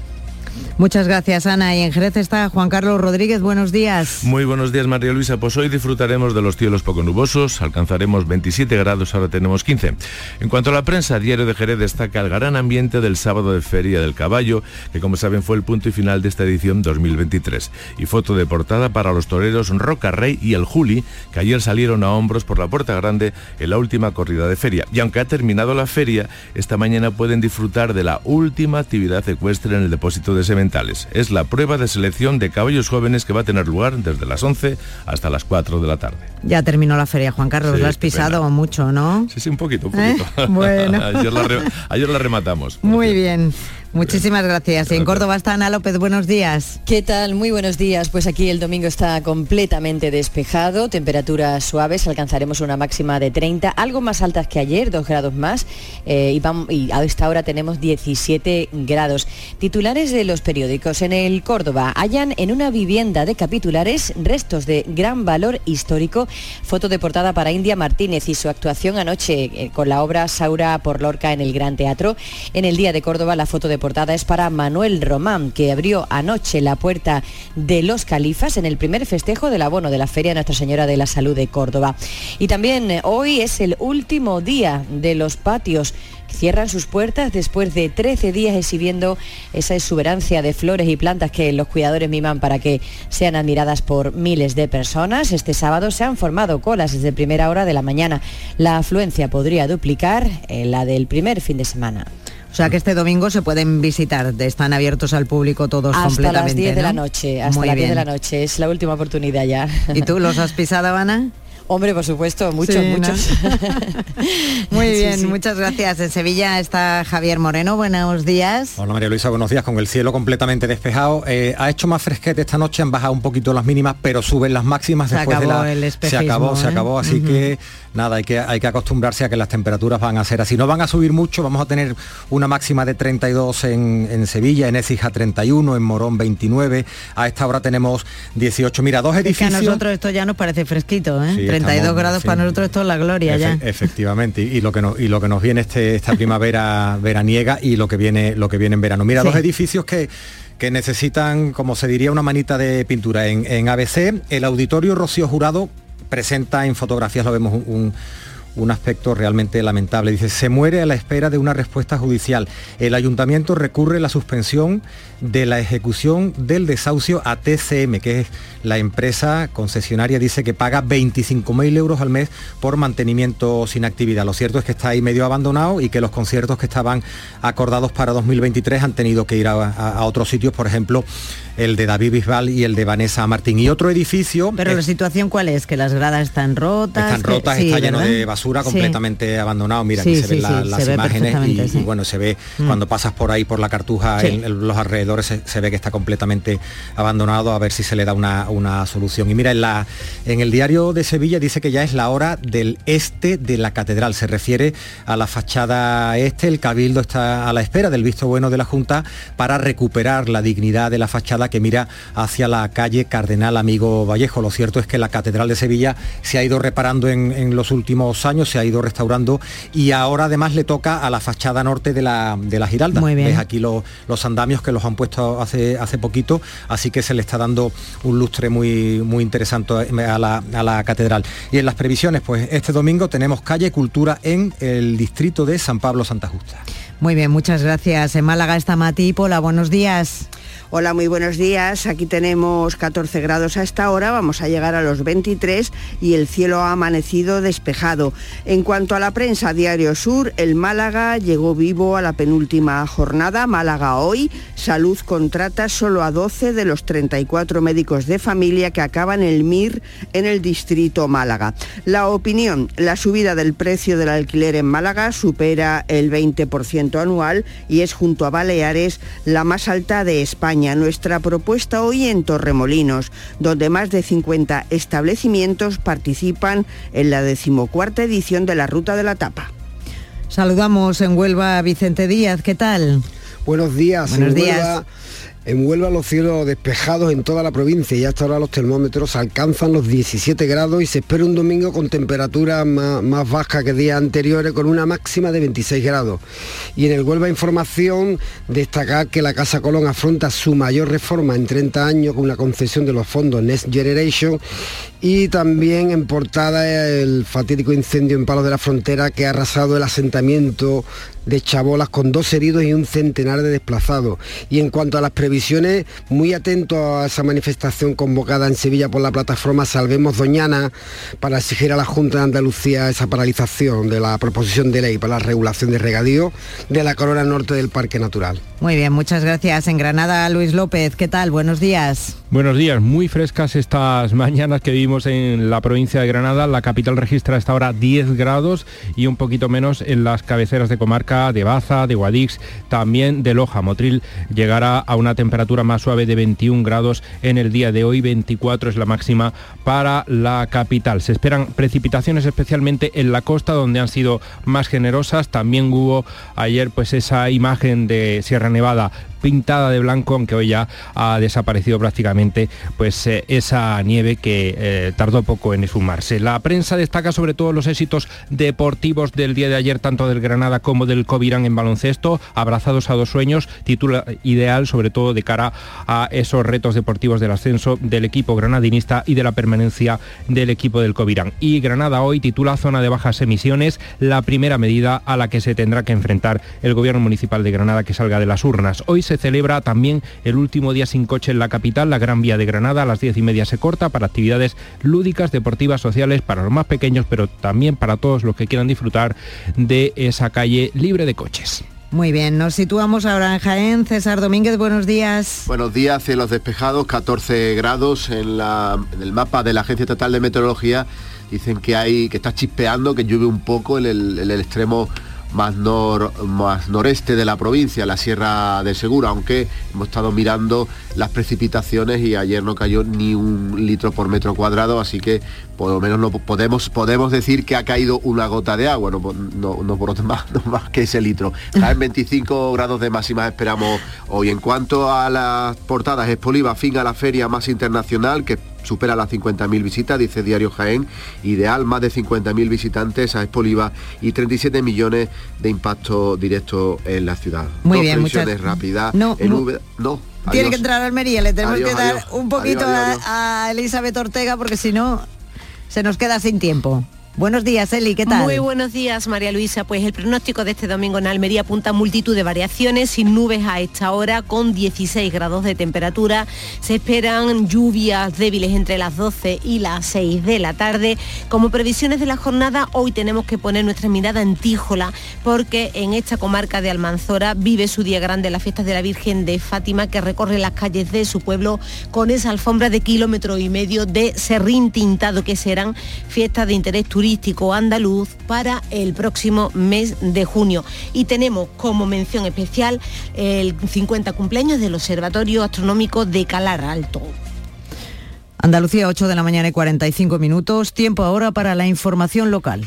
Muchas gracias, Ana. Y en Jerez está Juan Carlos Rodríguez. Buenos días. Muy buenos días, María Luisa. Pues hoy disfrutaremos de los cielos poco nubosos. Alcanzaremos 27 grados, ahora tenemos 15. En cuanto a la prensa, Diario de Jerez destaca el gran ambiente del sábado de Feria del Caballo, que como saben fue el punto y final de esta edición 2023. Y foto de portada para los toreros Roca Rey y el Juli, que ayer salieron a hombros por la Puerta Grande en la última corrida de feria. Y aunque ha terminado la feria, esta mañana pueden disfrutar de la última actividad ecuestre en el depósito de sementales. Es la prueba de selección de caballos jóvenes que va a tener lugar desde las 11 hasta las 4 de la tarde. Ya terminó la feria, Juan Carlos, lo has pisado mucho, ¿no? Sí, sí, un poquito, un ¿Eh? poquito. Bueno. ayer, la ayer la rematamos. Muy bien. Muchísimas gracias. en Córdoba está Ana López, buenos días. ¿Qué tal? Muy buenos días. Pues aquí el domingo está completamente despejado, temperaturas suaves, alcanzaremos una máxima de 30, algo más altas que ayer, 2 grados más, eh, y, vamos, y, a esta hora tenemos 17 grados. Titulares de los periódicos. En el Córdoba hallan en una vivienda de capitulares restos de gran valor histórico. Foto de portada para India Martínez y su actuación anoche eh, con la obra Saura por Lorca en el Gran Teatro. En el Día de Córdoba la foto de portada es para Manuel Román, que abrió anoche la puerta de los califas en el primer festejo del abono de la Feria Nuestra Señora de la Salud de Córdoba. Y también eh, hoy es el último día de los patios cierran sus puertas después de 13 días exhibiendo esa exuberancia de flores y plantas que los cuidadores miman para que sean admiradas por miles de personas. Este sábado se han formado colas desde primera hora de la mañana. La afluencia podría duplicar la del primer fin de semana. O sea que este domingo se pueden visitar, están abiertos al público todos completamente. Hasta las 10 de la noche, hasta las 10 de la noche, es la última oportunidad ya. ¿Y tú los has pisado, Ana? Hombre, por supuesto, muchos, Sí, ¿no? muchos. Muy bien, sí. muchas gracias. En Sevilla está Javier Moreno. Buenos días. Hola María Luisa, buenos días. Con el cielo completamente despejado. Eh, ha hecho más fresquete esta noche, han bajado un poquito las mínimas, pero suben las máximas Se después de la. el se acabó, se ¿eh? acabó. Así que nada, hay que, hay que acostumbrarse a que las temperaturas van a ser así. No van a subir mucho, vamos a tener una máxima de 32 en, en Sevilla, en Écija 31, en Morón 29. A esta hora tenemos 18. Mira, dos Es que a edificios. nosotros esto ya nos parece fresquito, ¿eh? Sí, 32 estamos, grados para nosotros esto es la gloria ya. Efe- Efectivamente, y, y lo que nos y lo que nos viene este, esta primavera veraniega y lo que viene lo que viene en verano. Mira, Sí. dos edificios que que necesitan, como se diría, una manita de pintura. En, en ABC, el auditorio Rocío Jurado presenta en fotografías, lo vemos un, un- un aspecto realmente lamentable. Dice, se muere a la espera de una respuesta judicial. El ayuntamiento recurre la suspensión de la ejecución del desahucio a TCM, que es la empresa concesionaria, dice que paga 25.000 euros al mes por mantenimiento sin actividad. Lo cierto es que está ahí medio abandonado y que los conciertos que estaban acordados para 2023 han tenido que ir a, a- a otros sitios, por ejemplo, el de David Bisbal y el de Vanessa Martín. Y otro edificio... Pero es- la situación cuál es, que las gradas están rotas. están que- rotas, sí, está lleno de basura, Completamente abandonado. Mira, Sí, aquí se sí, ven la- las se ve imágenes y, bueno, se ve Mm. cuando pasas por ahí por la cartuja, en, en los alrededores, se, se ve que está completamente abandonado, a ver si se le da una, una solución. Y mira, en, la, en el diario de Sevilla dice que ya es la hora del este de la catedral. Se refiere a la fachada este, el cabildo está a la espera del visto bueno de la Junta para recuperar la dignidad de la fachada que mira hacia la calle Cardenal Amigo Vallejo. Lo cierto es que la Catedral de Sevilla se ha ido reparando en, en los últimos años, se ha ido restaurando y ahora además le toca a la fachada norte de la, de la Giralda. Muy bien. Ves aquí lo- los andamios que los han puesto hace, hace poquito, así que se le está dando un lustre muy, muy interesante a la, a la catedral. Y en las previsiones, pues este domingo tenemos calle Cultura en el distrito de San Pablo Santa Justa. Muy bien, muchas gracias. En Málaga está Mati Pola, buenos días. Hola, muy buenos días. Aquí tenemos 14 grados a esta hora, vamos a llegar a los 23 y el cielo ha amanecido despejado. En cuanto a la prensa, Diario Sur, el Málaga llegó vivo a la penúltima jornada. Málaga hoy, Salud contrata solo a 12 de los 34 médicos de familia que acaban el MIR en el distrito Málaga. La opinión, la subida del precio del alquiler en Málaga supera el 20% anual y es junto a Baleares la más alta de España. Nuestra propuesta hoy en Torremolinos, donde más de 50 establecimientos participan en la decimocuarta edición de la Ruta de la Tapa. Saludamos en Huelva a Vicente Díaz, ¿qué tal? Buenos días. Buenos en días. Huelva, en Huelva los cielos despejados en toda la provincia y hasta ahora los termómetros alcanzan los 17 grados y se espera un domingo con temperaturas más, más bajas que días anteriores con una máxima de 26 grados. Y en el Huelva Información destacar que la Casa Colón afronta su mayor reforma en 30 años con la concesión de los fondos Next Generation y también en portada el fatídico incendio en Palos de la Frontera que ha arrasado el asentamiento de Chabolas con dos heridos y un centenar de desplazados. Y en cuanto a las previsiones, muy atento a esa manifestación convocada en Sevilla por la plataforma Salvemos Doñana para exigir a la Junta de Andalucía esa paralización de la proposición de ley para la regulación de regadío de la corona norte del Parque Natural. Muy bien, muchas gracias. En Granada, Luis López, ¿qué tal? Buenos días. Buenos días, muy frescas estas mañanas que vivimos en la provincia de Granada. La capital registra hasta ahora 10 grados y un poquito menos en las cabeceras de comarca de Baza, de Guadix, también de Loja. Motril llegará a una temperatura más suave de 21 grados en el día de hoy, 24 es la máxima para la capital. Se esperan precipitaciones especialmente en la costa donde han sido más generosas. También hubo ayer pues esa imagen de Sierra Nevada pintada de blanco, aunque hoy ya ha desaparecido prácticamente pues eh, esa nieve que eh, tardó poco en esfumarse. La prensa destaca sobre todo los éxitos deportivos del día de ayer, tanto del Granada como del Covirán en baloncesto, abrazados a dos sueños, título ideal sobre todo de cara a esos retos deportivos del ascenso del equipo granadinista y de la permanencia del equipo del Covirán. Y Granada hoy titula zona de bajas emisiones, la primera medida a la que se tendrá que enfrentar el gobierno municipal de Granada que salga de las urnas. Hoy se celebra también el último día sin coche en la capital, la Gran Vía de Granada, a las diez y media se corta para actividades lúdicas, deportivas, sociales, para los más pequeños, pero también para todos los que quieran disfrutar de esa calle libre de coches. Muy bien, nos situamos ahora en Jaén. César Domínguez, buenos días. Buenos días, cielos despejados, 14 grados en, la- en el mapa de la Agencia Estatal de Meteorología dicen que hay que está chispeando, que llueve un poco en el, en el extremo más, nor, más noreste de la provincia, la Sierra de Segura, aunque hemos estado mirando las precipitaciones y ayer no cayó ni un litro por metro cuadrado, así que por lo menos no podemos, podemos decir que ha caído una gota de agua, no, no, no por más, no más que ese litro. En 25 grados de máxima esperamos hoy. En cuanto a las portadas, Expoliva fin a la feria más internacional que supera las 50.000 visitas, dice Diario Jaén, ideal, más de 50.000 visitantes a Expoliva y 37 millones de impacto directo en la ciudad. Muy Dos bien, muchas- rápidas. No, en no. Tiene adiós. que entrar a Almería, le tenemos Adiós, que dar adiós. un poquito a-. A, Elizabeth Ortega porque si no se nos queda sin tiempo. Buenos días, Eli, ¿qué tal? Muy buenos días, María Luisa. Pues el pronóstico de este domingo en Almería apunta a multitud de variaciones, sin nubes a esta hora, con 16 grados de temperatura. Se esperan lluvias débiles entre las 12 y las 6 de la tarde. Como previsiones de la jornada, hoy tenemos que poner nuestra mirada en Tíjola, porque en esta comarca de Almanzora vive su día grande la fiesta de la Virgen de Fátima, que recorre las calles de su pueblo con esa alfombra de kilómetro y medio de serrín tintado, que serán fiestas de interés turístico andaluz para el próximo mes de junio. Y tenemos como mención especial el 50 cumpleaños del Observatorio Astronómico de Calar Alto. Andalucía, 8 de la mañana y 45 minutos. Tiempo ahora para la información local.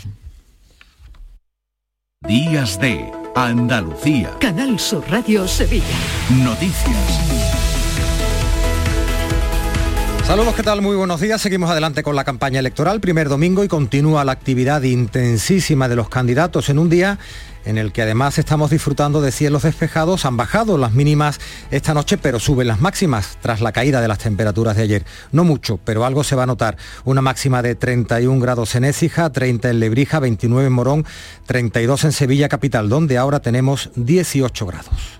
Días de Andalucía. Canal Sur Radio Sevilla. Noticias. Saludos, ¿qué tal? Muy buenos días. Seguimos adelante con la campaña electoral, primer domingo y continúa la actividad intensísima de los candidatos en un día en el que además estamos disfrutando de cielos despejados. Han bajado las mínimas esta noche, pero suben las máximas tras la caída de las temperaturas de ayer. No mucho, pero algo se va a notar. Una máxima de 31 grados en Écija, 30 en Lebrija, 29 en Morón, 32 en Sevilla capital, donde ahora tenemos 18 grados.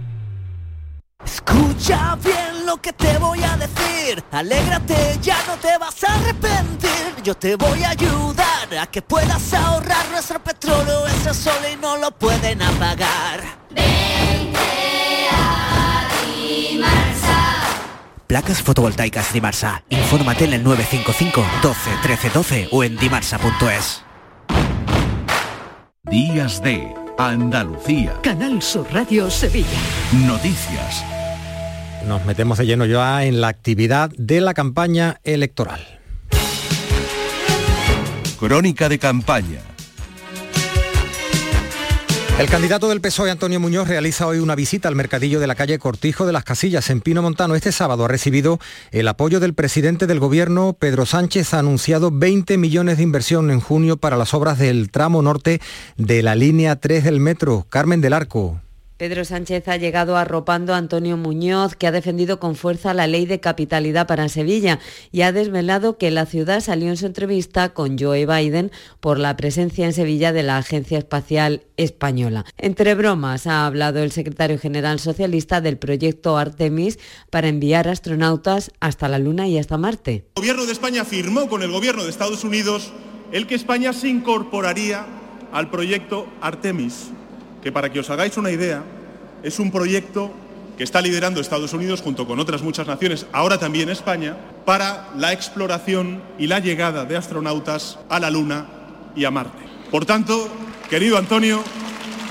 Escucha bien lo que te voy a decir. Alégrate, ya no te vas a arrepentir. Yo te voy a ayudar a que puedas ahorrar nuestro petróleo. Ese sol y no lo pueden apagar. Placas fotovoltaicas Dimarsa. Infórmate en el 955 12 13 12 o en dimarsa.es. Días de Andalucía. Canal Sur Radio Sevilla. Noticias. Nos metemos de lleno ya en la actividad de la campaña electoral. Crónica de campaña. El candidato del PSOE, Antonio Muñoz, realiza hoy una visita al mercadillo de la calle Cortijo de las Casillas, en Pino Montano. Este sábado ha recibido el apoyo del presidente del gobierno, Pedro Sánchez, ha anunciado 20 millones de inversión en junio para las obras del tramo norte de la línea 3 del metro. Carmen del Arco. Pedro Sánchez ha llegado arropando a Antonio Muñoz, que ha defendido con fuerza la ley de capitalidad para Sevilla y ha desvelado que la ciudad salió en su entrevista con Joe Biden por la presencia en Sevilla de la Agencia Espacial Española. Entre bromas ha hablado el secretario general socialista del proyecto Artemis para enviar astronautas hasta la Luna y hasta Marte. El gobierno de España firmó con el gobierno de Estados Unidos el que España se incorporaría al proyecto Artemis, que para que os hagáis una idea, es un proyecto que está liderando Estados Unidos junto con otras muchas naciones, ahora también España, para la exploración y la llegada de astronautas a la Luna y a Marte. Por tanto, querido Antonio,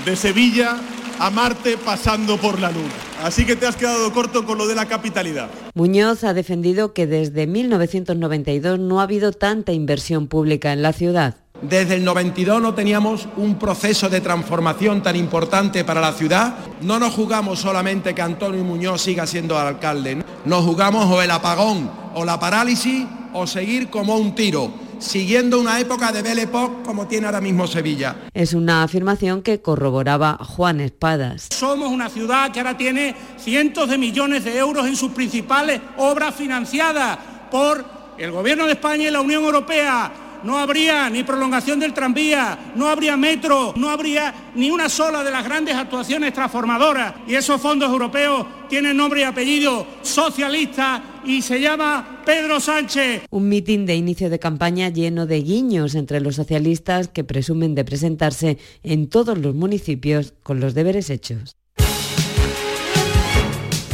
de Sevilla a Marte pasando por la Luna. Así que te has quedado corto con lo de la capitalidad. Muñoz ha defendido que desde 1992 no ha habido tanta inversión pública en la ciudad. Desde el 92 no teníamos un proceso de transformación tan importante para la ciudad. No nos jugamos solamente que Antonio Muñoz siga siendo alcalde. Nos jugamos o el apagón o la parálisis o seguir como un tiro, siguiendo una época de Belle Époque como tiene ahora mismo Sevilla. Es una afirmación que corroboraba Juan Espadas. Somos una ciudad que ahora tiene cientos de millones de euros en sus principales obras financiadas por el Gobierno de España y la Unión Europea. No habría ni prolongación del tranvía, no habría metro, no habría ni una sola de las grandes actuaciones transformadoras. Y esos fondos europeos tienen nombre y apellido socialista y se llama Pedro Sánchez. Un mitin de inicio de campaña lleno de guiños entre los socialistas que presumen de presentarse en todos los municipios con los deberes hechos.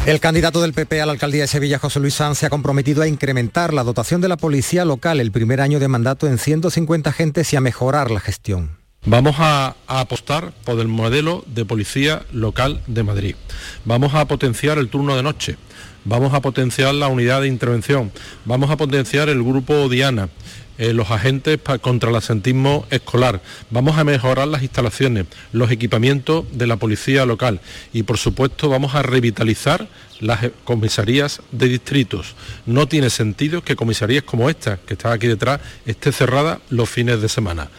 El candidato del PP a la alcaldía de Sevilla, José Luis Sanz, se ha comprometido a incrementar la dotación de la policía local el primer año de mandato en 150 agentes y a mejorar la gestión. Vamos a, a, apostar por el modelo de policía local de Madrid. Vamos a potenciar el turno de noche. Vamos a potenciar la unidad de intervención. Vamos a potenciar el grupo Diana. Eh, los agentes contra el asentismo escolar. Vamos a mejorar las instalaciones, los equipamientos de la policía local y por supuesto vamos a revitalizar las comisarías de distritos. No tiene sentido que comisarías como esta, que está aquí detrás, esté cerrada los fines de semana.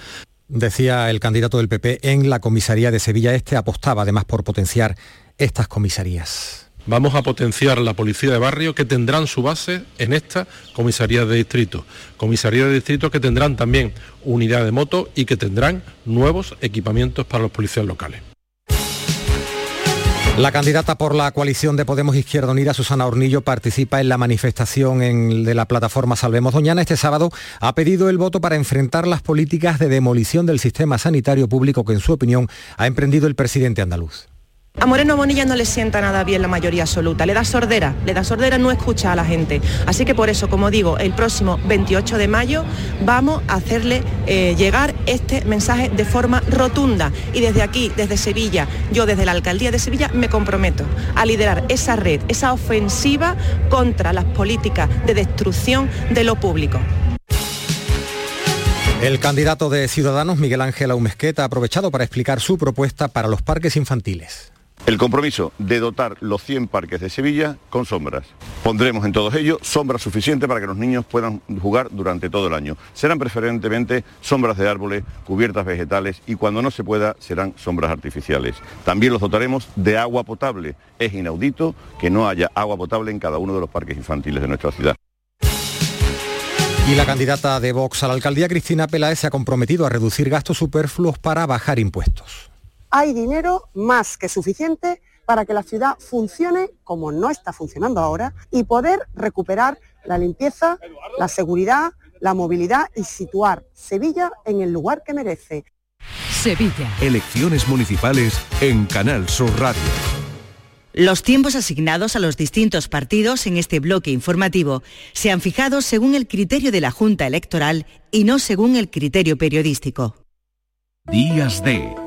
Decía el candidato del PP en la comisaría de Sevilla Este, apostaba además por potenciar estas comisarías. Vamos a potenciar la policía de barrio que tendrán su base en esta comisaría de distrito. Comisaría de distrito que tendrán también unidad de moto y que tendrán nuevos equipamientos para los policías locales. La candidata por la coalición de Podemos Izquierda Unida, Susana Hornillo, participa en la manifestación de la plataforma Salvemos Doñana. Este sábado ha pedido el voto para enfrentar las políticas de demolición del sistema sanitario público que, en su opinión, ha emprendido el presidente andaluz. A Moreno Bonilla no le sienta nada bien la mayoría absoluta, le da sordera, le da sordera, no escucha a la gente. Así que por eso, como digo, el próximo 28 de mayo vamos a hacerle eh, llegar este mensaje de forma rotunda. Y desde aquí, desde Sevilla, yo desde la Alcaldía de Sevilla me comprometo a liderar esa red, esa ofensiva contra las políticas de destrucción de lo público. El candidato de Ciudadanos, Miguel Ángel Aumesqueta, ha aprovechado para explicar su propuesta para los parques infantiles. El compromiso de dotar los 100 parques de Sevilla con sombras. Pondremos en todos ellos sombras suficientes para que los niños puedan jugar durante todo el año. Serán preferentemente sombras de árboles, cubiertas vegetales y cuando no se pueda serán sombras artificiales. También los dotaremos de agua potable. Es inaudito que no haya agua potable en cada uno de los parques infantiles de nuestra ciudad. Y la candidata de Vox a la alcaldía, Cristina Peláez, se ha comprometido a reducir gastos superfluos para bajar impuestos hay dinero más que suficiente para que la ciudad funcione como no está funcionando ahora y poder recuperar la limpieza, la seguridad, la movilidad y situar Sevilla en el lugar que merece. Sevilla. Elecciones municipales en Canal Sur Radio. Los tiempos asignados a los distintos partidos en este bloque informativo se han fijado según el criterio de la Junta Electoral y no según el criterio periodístico. Días de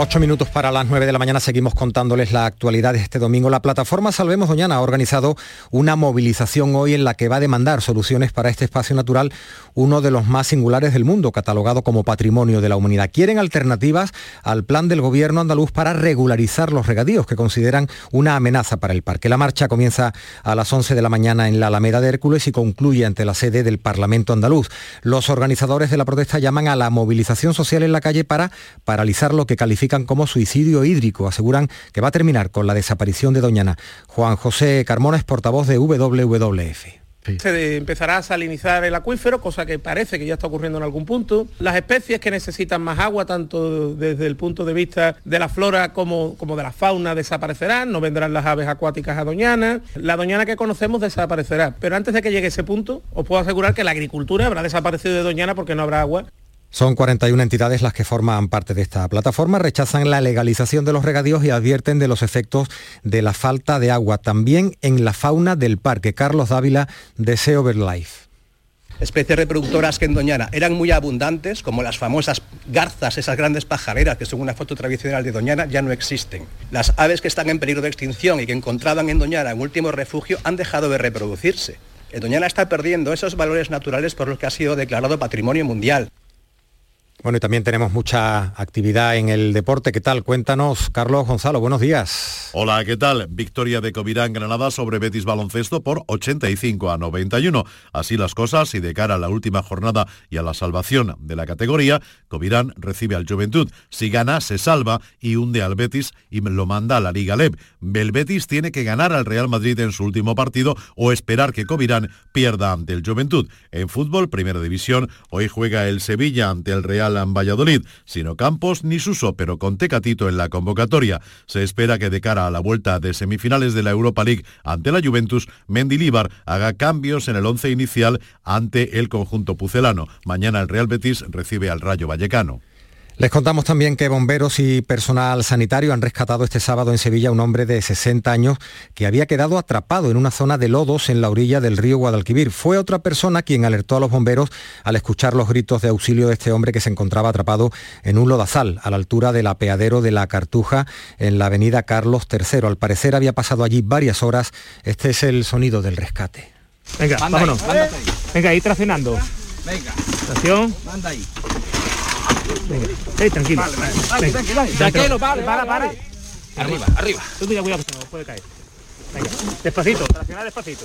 Ocho minutos para las nueve de la mañana seguimos contándoles la actualidad de este domingo. La plataforma Salvemos Doñana ha organizado una movilización hoy en la que va a demandar soluciones para este espacio natural, uno de los más singulares del mundo, catalogado como patrimonio de la humanidad. Quieren alternativas al plan del gobierno andaluz para regularizar los regadíos que consideran una amenaza para el parque. La marcha comienza a las 11 de la mañana en la Alameda de Hércules y concluye ante la sede del Parlamento andaluz. Los organizadores de la protesta llaman a la movilización social en la calle para paralizar lo que como suicidio hídrico. Aseguran que va a terminar con la desaparición de Doñana. Juan José Carmona es portavoz de WWF. Se empezará a salinizar el acuífero, cosa que parece que ya está ocurriendo en algún punto. Las especies que necesitan más agua, tanto desde el punto de vista de la flora como, como de la fauna, desaparecerán. No vendrán las aves acuáticas a Doñana. La Doñana que conocemos desaparecerá. Pero antes de que llegue ese punto, os puedo asegurar que la agricultura habrá desaparecido de Doñana porque no habrá agua. Son 41 entidades las que forman parte de esta plataforma, rechazan la legalización de los regadíos y advierten de los efectos de la falta de agua, también en la fauna del parque. Carlos Dávila, de Sea Life especies reproductoras que en Doñana eran muy abundantes, como las famosas garzas, esas grandes pajareras que son una foto tradicional de Doñana, ya no existen. Las aves que están en peligro de extinción y que encontraban en Doñana un último refugio han dejado de reproducirse. Doñana está perdiendo esos valores naturales por los que ha sido declarado patrimonio mundial. Bueno, y también tenemos mucha actividad en el deporte. ¿Qué tal? Cuéntanos, Carlos Gonzalo, buenos días. Hola, ¿qué tal? Victoria de Covirán Granada sobre Betis Baloncesto por 85 a 91. Así las cosas y de cara a la última jornada y a la salvación de la categoría, Covirán recibe al Juventud. Si gana, se salva y hunde al Betis y lo manda a la Liga Leb. El Betis tiene que ganar al Real Madrid en su último partido o esperar que Covirán pierda ante el Juventud. En fútbol, Primera División, hoy juega el Sevilla ante el Real en Valladolid, sino Campos ni Suso, pero con Tecatito en la convocatoria. Se espera que de cara a la vuelta de semifinales de la Europa League ante la Juventus, Mendilíbar haga cambios en el once inicial ante el conjunto pucelano. Mañana el Real Betis recibe al Rayo Vallecano. Les contamos también que bomberos y personal sanitario han rescatado este sábado en Sevilla a un hombre de 60 años que había quedado atrapado en una zona de lodos en la orilla del río Guadalquivir. Fue otra persona quien alertó a los bomberos al escuchar los gritos de auxilio de este hombre que se encontraba atrapado en un lodazal a la altura del apeadero de la Cartuja en la avenida Carlos III. Al parecer había pasado allí varias horas. Este es el sonido del rescate. Venga, vámonos. Venga, ahí traccionando. Venga. Tracción. Manda ahí. Venga, eh, tranquilo. Vale, tranquilo, tranquilo, vale, para, vale, para. vale. Arriba, arriba. Tú cuidado, cuidado, que se nos puede caer. Venga, despacito, traccionar despacito.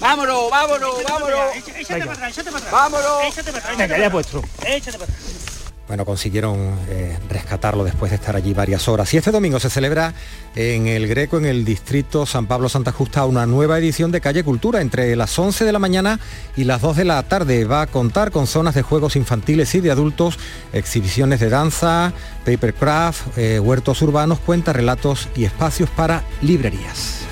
Vámonos, vámonos, vámonos. Échate para atrás, échate para atrás. Vámonos. Échate para atrás. Venga, ya puesto. Échate para atrás. Bueno, consiguieron eh, rescatarlo después de estar allí varias horas. Y este domingo se celebra en el Greco, en el distrito San Pablo Santa Justa, una nueva edición de Calle Cultura entre las 11 de la mañana y las 2 de la tarde. Va a contar con zonas de juegos infantiles y de adultos, exhibiciones de danza, papercraft, eh, huertos urbanos, cuentas, relatos y espacios para librerías.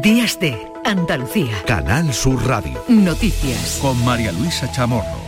Días de Andalucía. Canal Sur Radio. Noticias. Con María Luisa Chamorro.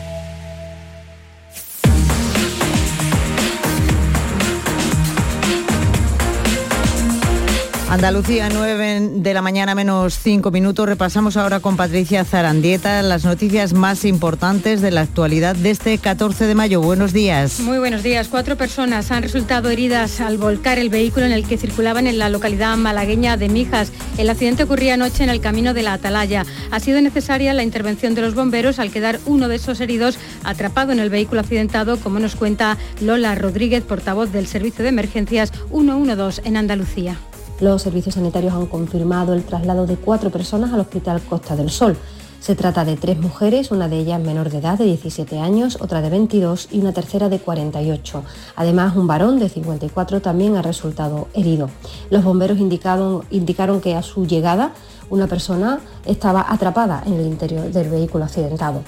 Andalucía, 9 de la mañana menos 5 minutos. Repasamos ahora con Patricia Zarandieta las noticias más importantes de la actualidad de este 14 de mayo. Buenos días. Muy buenos días. Cuatro personas han resultado heridas al volcar el vehículo en el que circulaban en la localidad malagueña de Mijas. El accidente ocurría anoche en el camino de la Atalaya. Ha sido necesaria la intervención de los bomberos al quedar uno de esos heridos atrapado en el vehículo accidentado, como nos cuenta Lola Rodríguez, portavoz del Servicio de Emergencias 112 en Andalucía. Los servicios sanitarios han confirmado el traslado de cuatro personas al Hospital Costa del Sol. Se trata de tres mujeres, una de ellas menor de edad de 17 años, otra de 22 y una tercera de 48. Además, un varón de 54 también ha resultado herido. Los bomberos indicaron, indicaron que a su llegada una persona estaba atrapada en el interior del vehículo accidentado.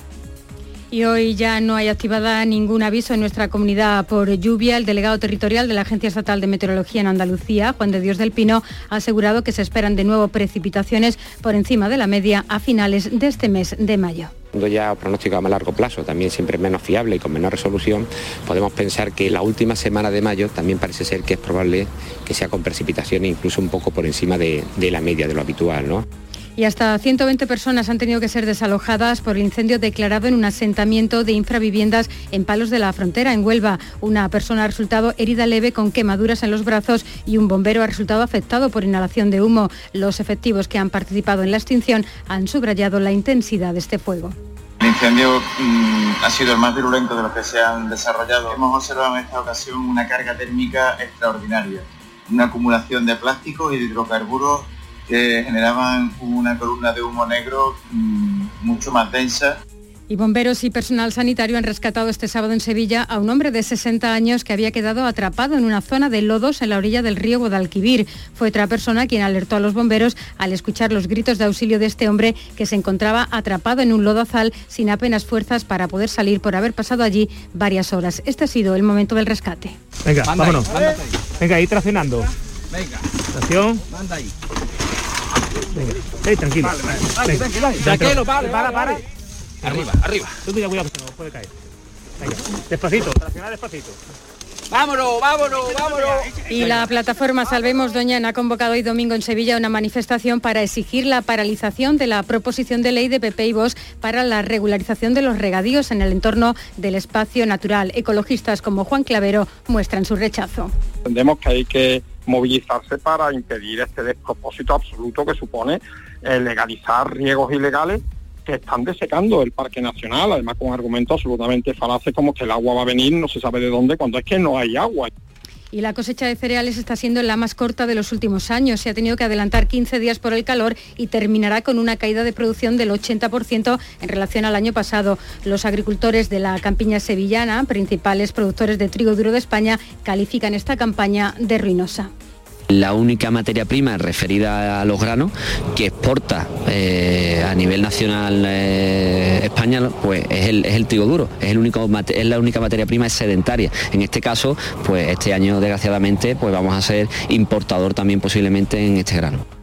Y hoy ya no hay activada ningún aviso en nuestra comunidad por lluvia. El delegado territorial de la Agencia Estatal de Meteorología en Andalucía, Juan de Dios del Pino, ha asegurado que se esperan de nuevo precipitaciones por encima de la media a finales de este mes de mayo ya pronóstico a largo plazo, también siempre menos fiable y con menor resolución, podemos pensar que la última semana de mayo también parece ser que es probable que sea con precipitaciones incluso un poco por encima de, de la media de lo habitual. ¿no? Y hasta 120 personas han tenido que ser desalojadas por el incendio declarado en un asentamiento de infraviviendas en Palos de la Frontera, en Huelva. Una persona ha resultado herida leve con quemaduras en los brazos y un bombero ha resultado afectado por inhalación de humo. Los efectivos que han participado en la extinción han subrayado la intensidad de este fuego. El incendio mmm, ha sido el más virulento de los que se han desarrollado. Hemos observado en esta ocasión una carga térmica extraordinaria, una acumulación de plástico y de hidrocarburos que generaban una columna de humo negro mmm, mucho más densa. Y bomberos y personal sanitario han rescatado este sábado en Sevilla a un hombre de 60 años que había quedado atrapado en una zona de lodos en la orilla del río Guadalquivir. Fue otra persona quien alertó a los bomberos al escuchar los gritos de auxilio de este hombre que se encontraba atrapado en un lodazal sin apenas fuerzas para poder salir por haber pasado allí varias horas. Este ha sido el momento del rescate. Venga, vámonos. Venga, ahí traccionando. Venga. Tracción. Manda ahí. Venga, eh, tranquilo. Vale, Venga. tranquilo, Dentro. tranquilo, vale, para, vale, para. vale. Arriba, arriba. Tú cuidado, cuidado, que se nos puede caer. Venga, despacito, traccionar despacito. Vámonos, vámonos, vámonos. Y la plataforma Salvemos Doñana ha convocado hoy domingo en Sevilla una manifestación para exigir la paralización de la proposición de ley de PP y Vox para la regularización de los regadíos en el entorno del espacio natural. Ecologistas como Juan Clavero muestran su rechazo. Entendemos que hay que movilizarse para impedir este despropósito absoluto que supone eh, legalizar riegos ilegales que están desecando el Parque Nacional, además con argumentos absolutamente falaces como que el agua va a venir no se sabe de dónde cuando es que no hay agua. Y la cosecha de cereales está siendo la más corta de los últimos años. Se ha tenido que adelantar 15 días por el calor y terminará con una caída de producción del 80% en relación al año pasado. Los agricultores de la campiña sevillana, principales productores de trigo duro de España, califican esta campaña de ruinosa. La única materia prima referida a los granos que exporta eh, a nivel nacional eh, España pues es el, trigo duro, es, es la única materia prima sedentaria. En este caso, pues este año desgraciadamente pues vamos a ser importador también posiblemente en este grano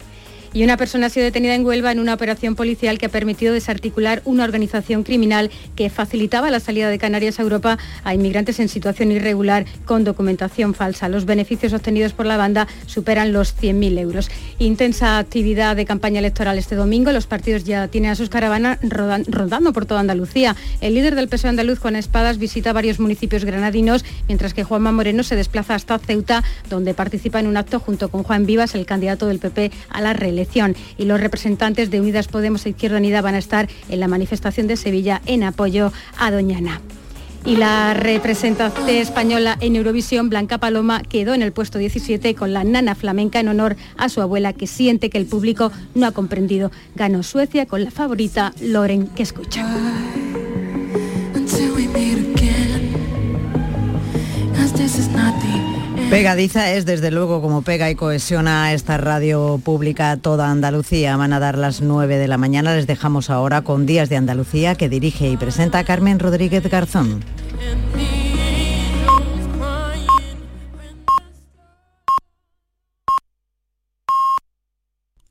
y una persona ha sido detenida en Huelva en una operación policial que ha permitido desarticular una organización criminal que facilitaba la salida de Canarias a Europa a inmigrantes en situación irregular con documentación falsa. Los beneficios obtenidos por la banda superan los 100.000 euros. Intensa actividad de campaña electoral este domingo. Los partidos ya tienen a sus caravanas rodando por toda Andalucía. El líder del PSOE andaluz, Juan Espadas, visita varios municipios granadinos, mientras que Juanma Moreno se desplaza hasta Ceuta, donde participa en un acto junto con Juan Vivas, el candidato del PP a la reelección y los representantes de Unidas Podemos e Izquierda Unida van a estar en la manifestación de Sevilla en apoyo a Doñana. Y la representante española en Eurovisión, Blanca Paloma, quedó en el puesto 17 con la nana flamenca en honor a su abuela que siente que el público no ha comprendido. Ganó Suecia con la favorita Loren que escucha. Pegadiza es desde luego como pega y cohesiona esta radio pública toda Andalucía. Van a dar las 9 de la mañana. Les dejamos ahora con Días de Andalucía que dirige y presenta Carmen Rodríguez Garzón.